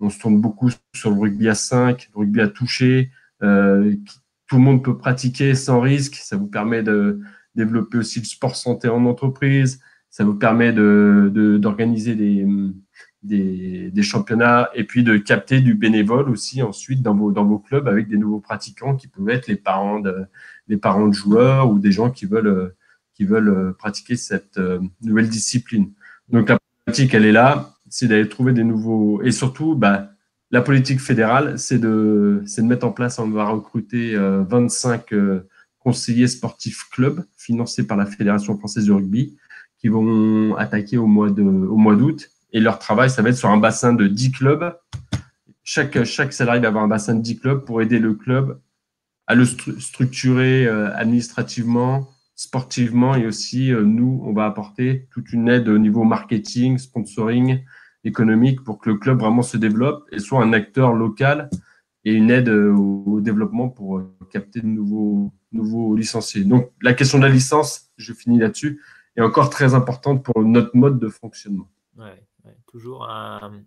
on se tourne beaucoup sur le rugby à 5, le rugby à toucher. Euh, tout le monde peut pratiquer sans risque. Ça vous permet de développer aussi le sport santé en entreprise. Ça vous permet d'organiser de, des, des, des, championnats et puis de capter du bénévole aussi ensuite dans vos, dans vos clubs avec des nouveaux pratiquants qui peuvent être les parents de, les parents de joueurs ou des gens qui veulent qui veulent euh, pratiquer cette euh, nouvelle discipline. Donc la politique, elle est là, c'est d'aller trouver des nouveaux et surtout, bah, la politique fédérale, c'est de, mettre en place, on va recruter 25 euh, conseillers sportifs clubs financés par la Fédération française de rugby qui vont attaquer au mois d'août. Et leur travail, ça va être sur un bassin de 10 clubs. Chaque salarié va avoir un bassin de 10 clubs pour aider le club à le structurer administrativement, sportivement et aussi euh, nous, on va apporter toute une aide au niveau marketing, sponsoring, économique pour que le club vraiment se développe et soit un acteur local et une aide euh, au, développement pour euh, capter de nouveaux, licenciés. Donc la question de la licence, je finis là-dessus, est encore très importante pour notre mode de fonctionnement. Ouais. Toujours, un,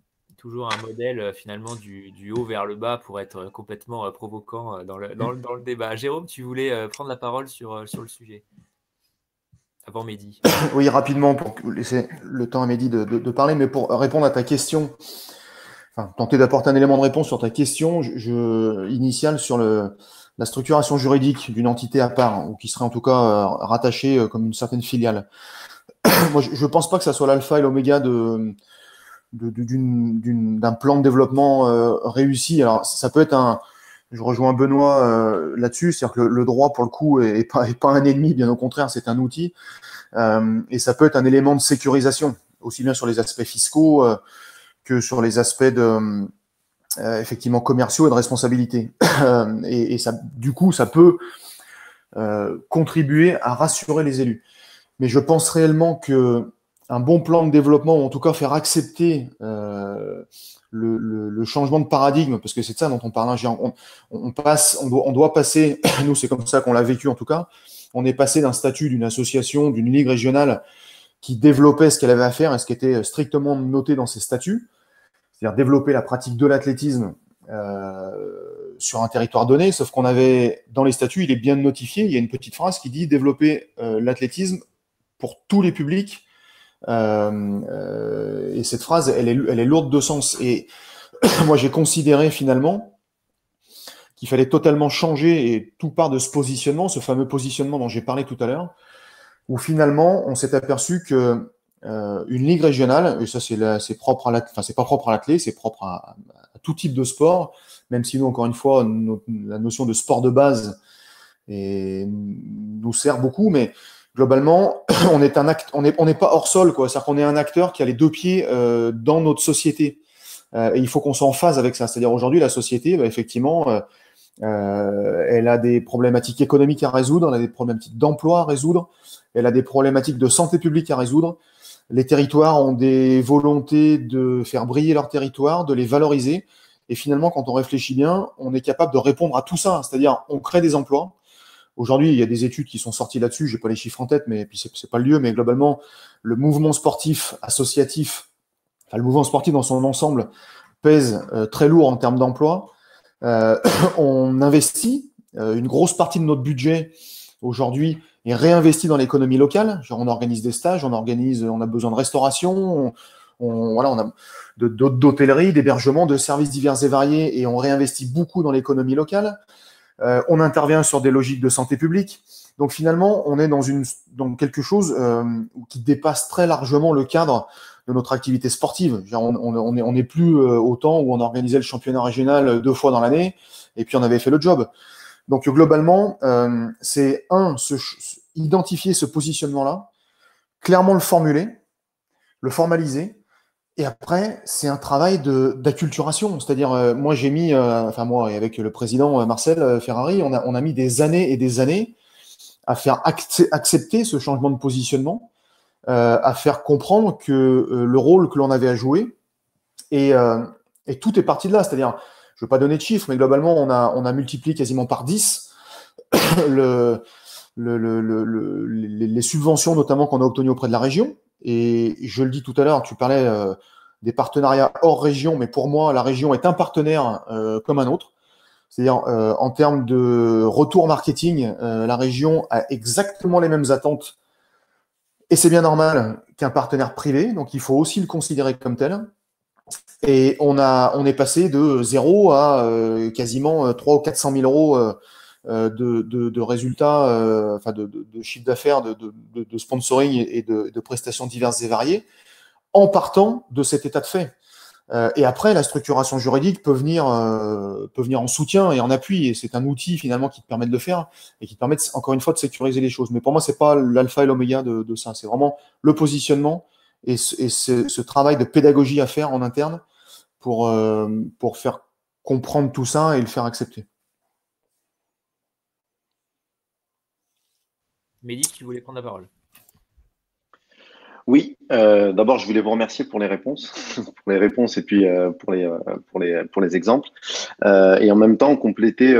modèle finalement du, du, haut vers le bas pour être complètement provoquant dans le, dans le, dans le débat. Jérôme, tu voulais prendre la parole sur, sur le sujet <coughs> Oui, rapidement, pour laisser le temps à Mehdi de, parler, mais pour répondre à ta question, enfin, tenter d'apporter un élément de réponse sur ta question je initiale sur le, la structuration juridique d'une entité à part, ou qui serait en tout cas euh, rattachée euh, comme une certaine filiale. <coughs> Moi, je ne pense pas que ça soit l'alpha et l'oméga de, d'un plan de développement euh, réussi. Alors, ça peut être un, je rejoins Benoît euh, là-dessus, c'est-à-dire que le, droit, pour le coup, est, pas, un ennemi, bien au contraire, c'est un outil. Euh, et ça peut être un élément de sécurisation, aussi bien sur les aspects fiscaux euh, que sur les aspects commerciaux et de responsabilité. et, du coup, ça peut contribuer à rassurer les élus. Mais je pense réellement que un bon plan de développement, ou en tout cas faire accepter le, changement de paradigme, parce que c'est de ça dont on parle. Hein, on, passe, on doit, passer, <coughs> nous c'est comme ça qu'on l'a vécu en tout cas, on est passé d'un statut d'une association, d'une ligue régionale qui développait ce qu'elle avait à faire et ce qui était strictement noté dans ses statuts, c'est-à-dire développer la pratique de l'athlétisme euh, sur un territoire donné, sauf qu'on avait dans les statuts, il est bien notifié, il y a une petite phrase qui dit développer euh, l'athlétisme pour tous les publics et cette phrase, elle est, lourde de sens. Et <coughs> moi, j'ai considéré finalement qu'il fallait totalement changer et tout part de ce positionnement, ce fameux positionnement dont j'ai parlé tout à l'heure, où finalement on s'est aperçu que euh, une ligue régionale, et ça c'est propre à la, enfin c'est pas propre à l'athlé, c'est propre à, à, tout type de sport, même si nous, encore une fois, la notion de sport de base nous sert beaucoup, mais globalement, <clears throat> on n'est pas hors sol, quoi. C'est-à-dire qu'on est un acteur qui a les deux pieds euh, dans notre société. Euh, et il faut qu'on soit en phase avec ça. C'est-à-dire aujourd'hui, la société, bah, effectivement, euh, elle a des problématiques économiques à résoudre, elle a des problématiques d'emploi à résoudre, elle a des problématiques de santé publique à résoudre. Les territoires ont des volontés de faire briller leur territoire, de les valoriser. Et finalement, quand on réfléchit bien, on est capable de répondre à tout ça. C'est-à-dire, on crée des emplois, Aujourd'hui, il y a des études qui sont sorties là-dessus. J'ai pas les chiffres en tête, mais puis c'est pas le lieu. Mais globalement, le mouvement sportif associatif, le mouvement sportif dans son ensemble, pèse euh, très lourd en termes d'emploi. Euh, <clears throat> on investit euh, une grosse partie de notre budget aujourd'hui est réinvesti dans l'économie locale. On organise des stages, on organise, on a besoin de restauration, on, voilà, a d'hôtellerie, d'hébergement, de services divers et variés, et on réinvestit beaucoup dans l'économie locale. Euh, on intervient sur des logiques de santé publique. Donc finalement, on est dans, une, dans quelque chose euh, qui dépasse très largement le cadre de notre activité sportive. On n'est on, plus euh, au temps où on organisait le championnat régional deux fois dans l'année et puis on avait fait le job. Donc globalement, c'est un, identifier ce positionnement-là, clairement le formuler, le formaliser, et après, c'est un travail d'acculturation. C'est-à-dire, euh, moi, j'ai mis, euh, enfin moi, et avec le président euh, Marcel Ferrari, on a, on a mis des années et des années à faire accepter ce changement de positionnement, à faire comprendre que le rôle que l'on avait à jouer, et, et, tout est parti de là. C'est-à-dire, je ne veux pas donner de chiffres, mais globalement, on a, on a multiplié quasiment par 10 <coughs> le, le, le, les subventions, notamment qu'on a obtenues auprès de la région. Et je le dis tout à l'heure, tu parlais euh, des partenariats hors région, mais pour moi, la région est un partenaire euh, comme un autre. C'est-à-dire, euh, en termes de retour marketing, la région a exactement les mêmes attentes. Et c'est bien normal qu'un partenaire privé, donc il faut aussi le considérer comme tel. Et on, a, on est passé de zéro à quasiment 300 ou 400 000 euros euh, de, résultats, euh, enfin de, de, chiffre d'affaires, de, sponsoring et de, prestations diverses et variées, en partant de cet état de fait. Euh, et après, la structuration juridique peut venir, peut venir en soutien et en appui, et c'est un outil finalement qui te permet de le faire et qui te permet encore une fois de sécuriser les choses. Mais pour moi, c'est pas l'alpha et l'oméga de, ça, c'est vraiment le positionnement et, ce, ce, travail de pédagogie à faire en interne pour, pour faire comprendre tout ça et le faire accepter. Mehdi, tu voulais prendre la parole. Oui, euh, d'abord, je voulais vous remercier pour les réponses, <laughs> pour les réponses et puis euh, pour, les, euh, pour, les, pour les exemples. et en même temps, compléter,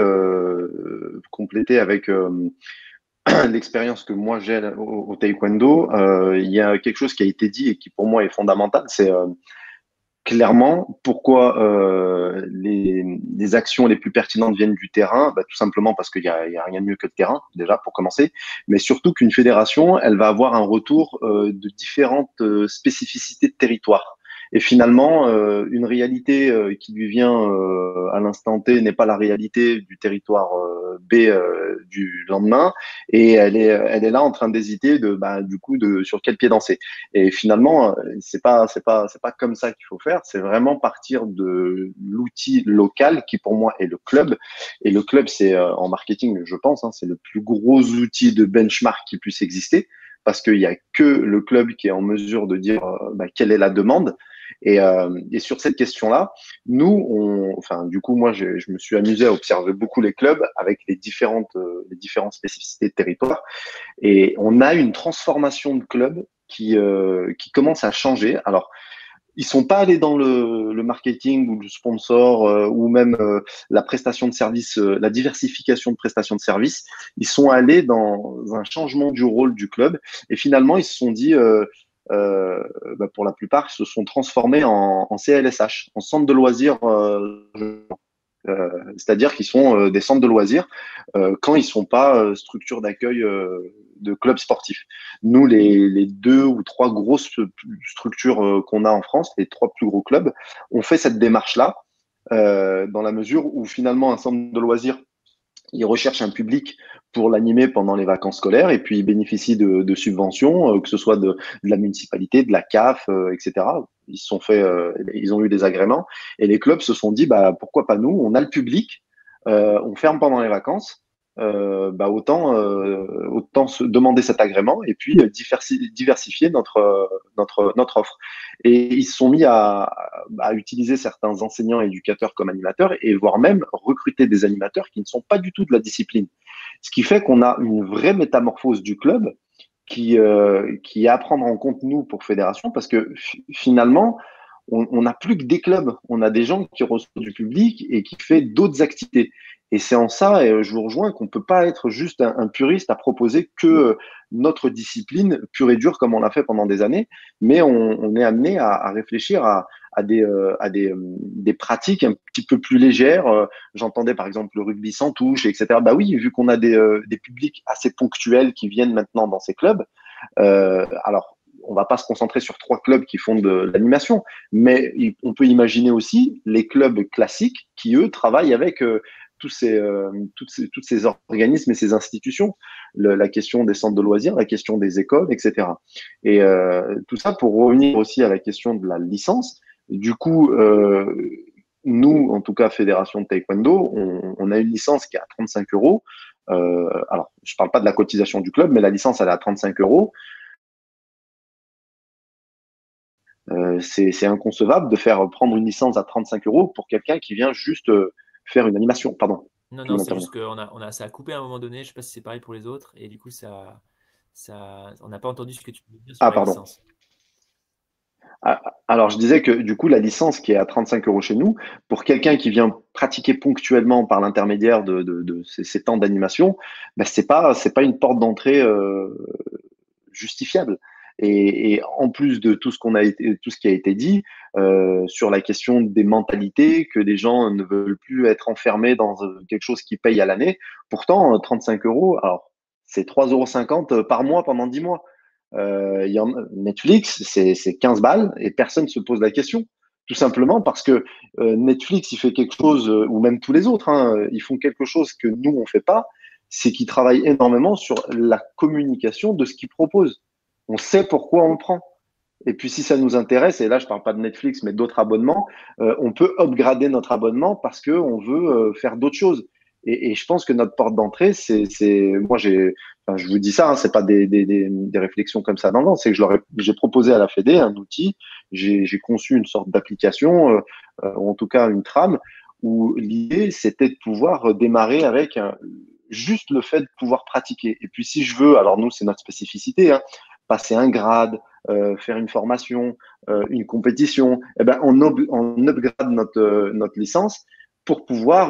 compléter avec <clears throat> l'expérience que moi j'ai au, au, taekwondo. il y a quelque chose qui a été dit et qui pour moi est fondamental, c'est clairement pourquoi euh, les, actions les plus pertinentes viennent du terrain? Bah, Tout simplement parce qu'il n'y a, a, rien de mieux que le terrain, déjà, pour commencer. Mais surtout qu'une fédération, elle va avoir un retour euh, de différentes euh, spécificités de territoire. Et finalement, euh, une réalité euh, qui lui vient euh, à l'instant T n'est pas la réalité du territoire B du lendemain, et elle est, elle est là en train d'hésiter de, bah, du coup, de sur quel pied danser. Et finalement, c'est pas, c'est pas, c'est pas comme ça qu'il faut faire. C'est vraiment partir de l'outil local qui pour moi est le club. Et le club, c'est en marketing, je pense, hein, c'est le plus gros outil de benchmark qui puisse exister parce qu'il n'y a que le club qui est en mesure de dire bah, quelle est la demande. Et, euh, et sur cette question-là, nous, on, enfin, du coup, moi, je, je, me suis amusé à observer beaucoup les clubs avec les différentes, euh, les différentes spécificités de territoire. Et on a une transformation de club qui, euh, qui commence à changer. Alors, ils sont pas allés dans le, le marketing ou le sponsor euh, ou même euh, la prestation de service, euh, la diversification de prestations de services. Ils sont allés dans un changement du rôle du club et finalement ils se sont dit euh, bah pour la plupart, se sont transformés en, CLSH, en centre de loisirs. Euh, euh, c'est-à-dire qu'ils sont des centres de loisirs quand ils sont pas structures d'accueil de clubs sportifs. Nous, les, deux ou trois grosses structures qu'on a en France, les trois plus gros clubs, ont fait cette démarche-là, dans la mesure où finalement un centre de loisirs ils recherchent un public pour l'animer pendant les vacances scolaires et puis ils bénéficient de, subventions, que ce soit de, la municipalité, de la CAF, etc. Ils sont fait, ils ont eu des agréments et les clubs se sont dit bah pourquoi pas nous? On a le public, on ferme pendant les vacances euh, bah autant, euh, autant se demander cet agrément et puis euh, diversifier notre, notre, notre offre. Et ils se sont mis à, utiliser certains enseignants et éducateurs comme animateurs et voire même recruter des animateurs qui ne sont pas du tout de la discipline. Ce qui fait qu'on a une vraie métamorphose du club qui, qui est à prendre en compte, nous, pour Fédération, parce que finalement, on n'a plus que des clubs. On a des gens qui reçoivent du public et qui font d'autres activités. Et c'est en ça, et je vous rejoins, qu'on ne peut pas être juste un, puriste à proposer que notre discipline pure et dure comme on l'a fait pendant des années, mais on, est amené à, réfléchir à, des, à des, des, pratiques un petit peu plus légères. J'entendais par exemple le rugby sans touche, etc. Bah oui, vu qu'on a des, des publics assez ponctuels qui viennent maintenant dans ces clubs, euh, alors on va pas se concentrer sur trois clubs qui font de l'animation, mais on peut imaginer aussi les clubs classiques qui, eux, travaillent avec euh, tous ces, euh, toutes, ces, organismes et ces institutions, la question des centres de loisirs, la question des écoles, etc. Et euh, tout ça pour revenir aussi à la question de la licence. Du coup, nous, en tout cas, Fédération de Taekwondo, on, on, a une licence qui est à 35 euros. Alors, je parle pas de la cotisation du club, mais la licence, elle est à 35 euros. Euh, c'est inconcevable de faire prendre une licence à 35 euros pour quelqu'un qui vient juste faire une animation. Pardon. Non, non, c'est juste qu'on a, on a, ça a coupé à un moment donné. Je ne sais pas si c'est pareil pour les autres. Et du coup, ça, ça, on n'a pas entendu ce que tu voulais dire sur ah, pardon. Ah, alors, je disais que du coup, la licence qui est à 35 euros chez nous, pour quelqu'un qui vient pratiquer ponctuellement par l'intermédiaire de, de, ces, temps d'animation, ben, ce n'est pas, pas une porte d'entrée euh, justifiable. Et, en plus de tout ce qu'on a été, tout ce qui a été dit euh, sur la question des mentalités, que des gens ne veulent plus être enfermés dans euh, quelque chose qui paye à l'année. Pourtant, 35 euh, euros, alors c'est 3,50 euros par mois pendant 10 mois. Euh, Netflix, c'est 15 balles et personne ne se pose la question. Tout simplement parce que Netflix, il fait quelque chose, ou même tous les autres, hein, ils font quelque chose que nous, on ne fait pas, c'est qu'ils travaillent énormément sur la communication de ce qu'ils proposent on sait pourquoi on prend. Et puis si ça nous intéresse, et là je parle pas de Netflix, mais d'autres abonnements, euh, on peut upgrader notre abonnement parce qu'on veut euh, faire d'autres choses. Et, je pense que notre porte d'entrée, c'est, moi j'ai, je vous dis ça, hein, c'est pas des, réflexions comme ça dans le c'est que j'ai proposé à la Fédé un outil, j'ai, conçu une sorte d'application, euh, en tout cas une trame, où l'idée c'était de pouvoir démarrer avec juste le fait de pouvoir pratiquer. Et puis si je veux, alors nous c'est notre spécificité, hein, passer un grade, euh, faire une formation, euh, une compétition, eh ben, on, upgrade notre, euh, notre licence pour pouvoir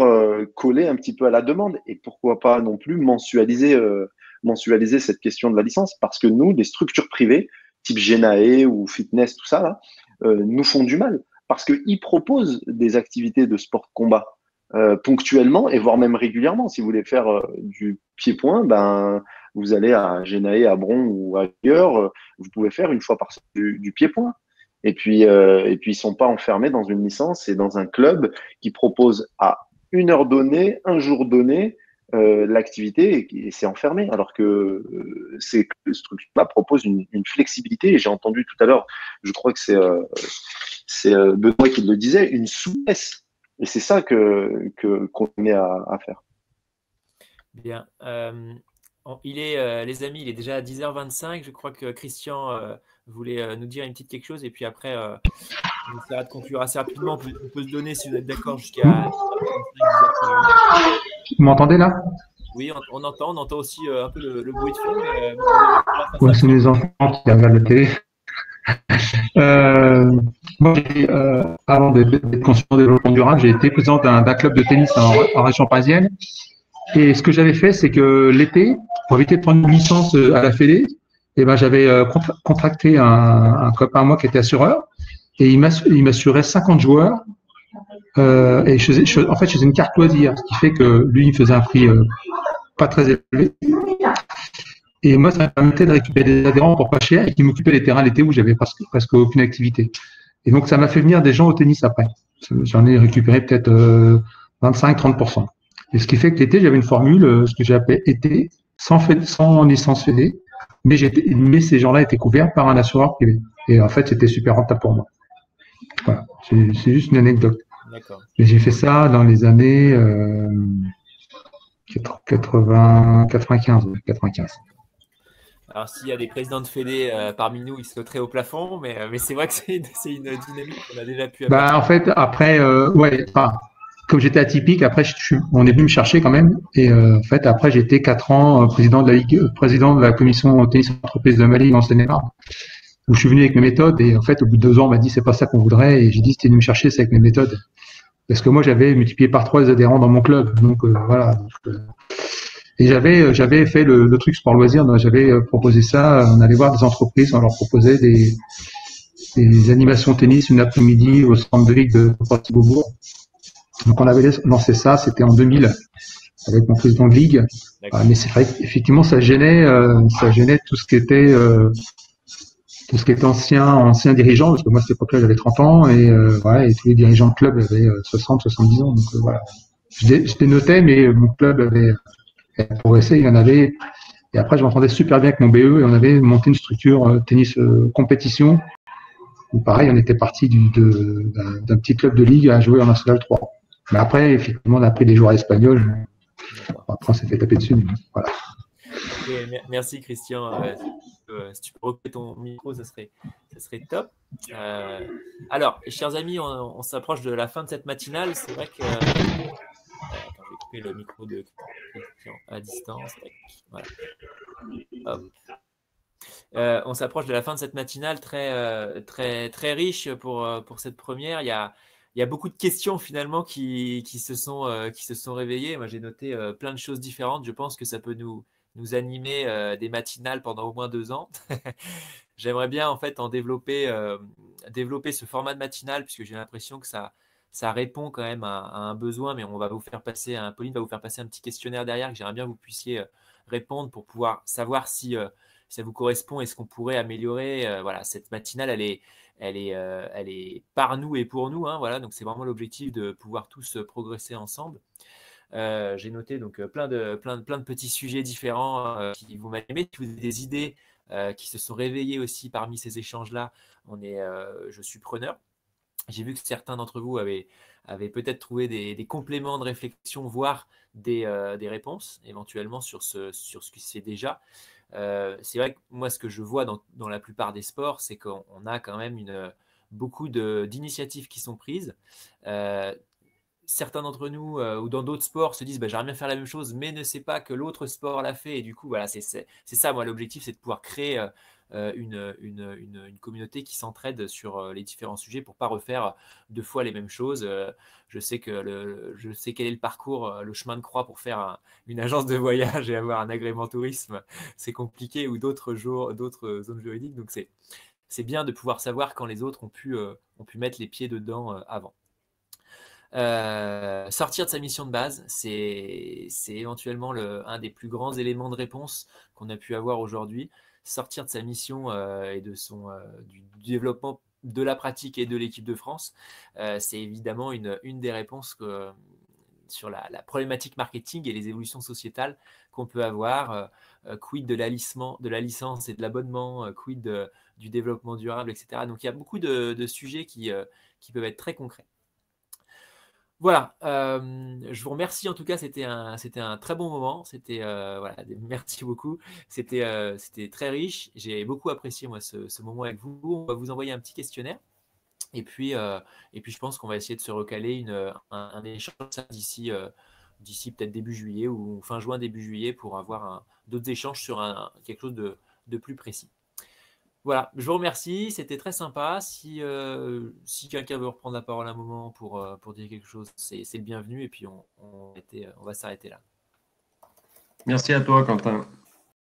coller un petit peu à la demande et pourquoi pas non plus mensualiser, mensualiser cette question de la licence parce que nous, des structures privées, type Genae ou fitness, tout ça, là, nous font du mal parce qu'ils proposent des activités de sport combat. ponctuellement et voire même régulièrement. Si vous voulez faire du pied-point, ben, vous allez à Genae, à Bron ou ailleurs, euh, vous pouvez faire une fois par semaine du, pied-point. Et puis, euh, et puis, ils sont pas enfermés dans une licence et dans un club qui propose à une heure donnée, un jour donné, euh, l'activité et, c'est enfermé. Alors que euh, ces structures-là proposent une, flexibilité. Et j'ai entendu tout à l'heure, je crois que c'est Benoît qui le disait, une souplesse. Et c'est ça que qu'on met à, à, faire. Bien. Il est, euh, les amis, il est déjà à 10h25. Je crois que Christian euh, voulait euh, nous dire une petite quelque chose. Et puis après, on essaiera de conclure assez rapidement. On peut, se donner, si vous êtes d'accord, jusqu'à. Vous m'entendez là? Oui, on, entend. On entend aussi un peu le, bruit de fond. ouais, c'est mes enfants qui regardent la télé. <laughs> moi, avant d'être consultant développement durable, j'ai été président d'un club de tennis en région parisienne. Et ce que j'avais fait, c'est que l'été, pour éviter de prendre une licence euh, à la Fédé, eh ben, j'avais euh, contracté un, un copain à moi qui était assureur et il m'assurait 50 joueurs. Euh, et je faisais, en fait, je faisais une carte loisir, ce qui fait que lui, il faisait un prix euh, pas très élevé. Et moi, ça me permettait de récupérer des adhérents pour pas cher et qui m'occupaient des terrains l'été où j'avais presque, presque aucune activité. Et donc, ça m'a fait venir des gens au tennis après. J'en ai récupéré peut-être 25-30%. Et ce qui fait que l'été, j'avais une formule, ce que j'ai appelé été, sans, sans licence fédé, mais, mais ces gens-là étaient couverts par un assureur privé. Et en fait, c'était super rentable pour moi. Voilà, c'est juste une anecdote. J'ai fait ça dans les années euh, 80, 95, 95. Alors, s'il y a des présidents de Fédé euh, parmi nous, ils sauteraient au plafond, mais, euh, mais c'est vrai que c'est une, une, dynamique qu'on a déjà pu bah, En fait, après, euh, ouais, comme j'étais atypique, après, je, on est venu me chercher quand même. Et en fait, après, j'étais quatre ans président de la Ligue, président de la commission tennis entreprise de Mali en Seine-et-Marne où je suis venu avec mes méthodes et en fait au bout de deux ans on m'a dit c'est pas ça qu'on voudrait. Et j'ai dit c'était venu me chercher c'est avec mes méthodes. Parce que moi j'avais multiplié par trois les adhérents dans mon club. Donc euh, voilà. Euh, et j'avais euh, j'avais fait le, le, truc sport loisir. J'avais proposé ça. On allait voir des entreprises. On leur proposait des, des animations tennis une après-midi au centre de ligue de Porty-Beaubourg donc on avait lancé ça c'était en 2000 avec mon président de ligue mais c'est vrai qu'effectivement ça gênait ça gênait tout ce qui était tout ce qui est ancien, ancien dirigeant, parce que moi, à cette époque-là, j'avais 30 ans, et, euh, voilà, et tous les dirigeants de club avaient 60, euh, 70 ans. Donc euh, voilà. Je, les notais, mais mon club avait, progressé, il y en avait. Et après, je m'entendais super bien avec mon BE, et on avait monté une structure tennis compétition, où pareil, on était parti d'un petit club de ligue à jouer en National 3. Mais après, effectivement, on a pris des joueurs espagnols. Après, on s'est fait taper dessus. Voilà. merci Christian. Euh, si tu peux recréer ton micro, ça serait, ça serait top. Euh, alors, chers amis, on, s'approche de la fin de cette matinale. C'est vrai que. Euh, attends, je vais couper le micro de Christian à distance. on s'approche de la fin de cette matinale très, très, très riche pour, pour cette première. Il y a, il y a beaucoup de questions finalement qui, qui se, sont, qui se sont réveillées. Moi, j'ai noté plein de choses différentes. Je pense que ça peut nous, nous animer euh, des matinales pendant au moins deux ans. <laughs> J'aimerais bien en fait en développer, euh, développer ce format de matinale puisque j'ai l'impression que ça, ça répond quand même à, un besoin, mais on va vous faire passer, un, Pauline va vous faire passer un petit questionnaire derrière que j'aimerais bien que vous puissiez euh, répondre pour pouvoir savoir si ça vous correspond et ce qu'on pourrait améliorer. voilà, cette matinale, elle est, elle est, elle est par nous et pour nous. Hein, voilà, donc c'est vraiment l'objectif de pouvoir tous progresser ensemble. Euh, j'ai noté donc euh, plein de, petits sujets différents euh, qui vous m'animent. Si vous avez des idées qui se sont réveillées aussi parmi ces échanges-là, on est, je suis preneur. J'ai vu que certains d'entre vous avaient, peut-être trouvé des, compléments de réflexion, voire des, réponses éventuellement sur ce, sur ce qui se déjà. C'est vrai que moi, ce que je vois dans, la plupart des sports, c'est qu'on a quand même beaucoup d'initiatives qui sont prises certains d'entre nous euh, ou dans d'autres sports se disent bah, j'aimerais bien faire la même chose, mais ne sait pas que l'autre sport l'a fait. Et du coup, voilà, c'est ça, moi, l'objectif, c'est de pouvoir créer euh, euh, une, une, communauté qui s'entraide sur les différents sujets pour pas refaire deux fois les mêmes choses. je, sais que le, je sais quel est le parcours, le chemin de croix pour faire une agence de voyage et avoir un agrément tourisme. C'est compliqué ou d'autres jours, d'autres zones juridiques. Donc, c'est bien de pouvoir savoir quand les autres ont pu, ont pu mettre les pieds dedans avant. Euh, sortir de sa mission de base, c'est éventuellement le, un des plus grands éléments de réponse qu'on a pu avoir aujourd'hui. Sortir de sa mission euh, et de son, euh, du, développement de la pratique et de l'équipe de France, c'est évidemment une, des réponses sur la, problématique marketing et les évolutions sociétales qu'on peut avoir. quid de la, de la licence et de l'abonnement, quid du développement durable, etc. Donc il y a beaucoup de, sujets qui peuvent être très concrets. Voilà, euh, je vous remercie en tout cas, c'était un, c'était un très bon moment, c'était euh, voilà, <laughs> merci beaucoup, c'était, euh, c'était très riche, j'ai beaucoup apprécié moi ce, moment avec vous. On va vous envoyer un petit questionnaire et puis, et puis je pense qu'on va essayer de se recaler une, un, échange d'ici, d'ici peut-être début juillet ou fin juin début juillet pour avoir d'autres échanges sur un, quelque chose de plus précis. Voilà, je vous remercie, c'était très sympa. Si, euh, si quelqu'un veut reprendre la parole un moment pour, euh, pour dire quelque chose, c'est le bienvenu et puis on, on, on va s'arrêter là. Merci à toi, Quentin.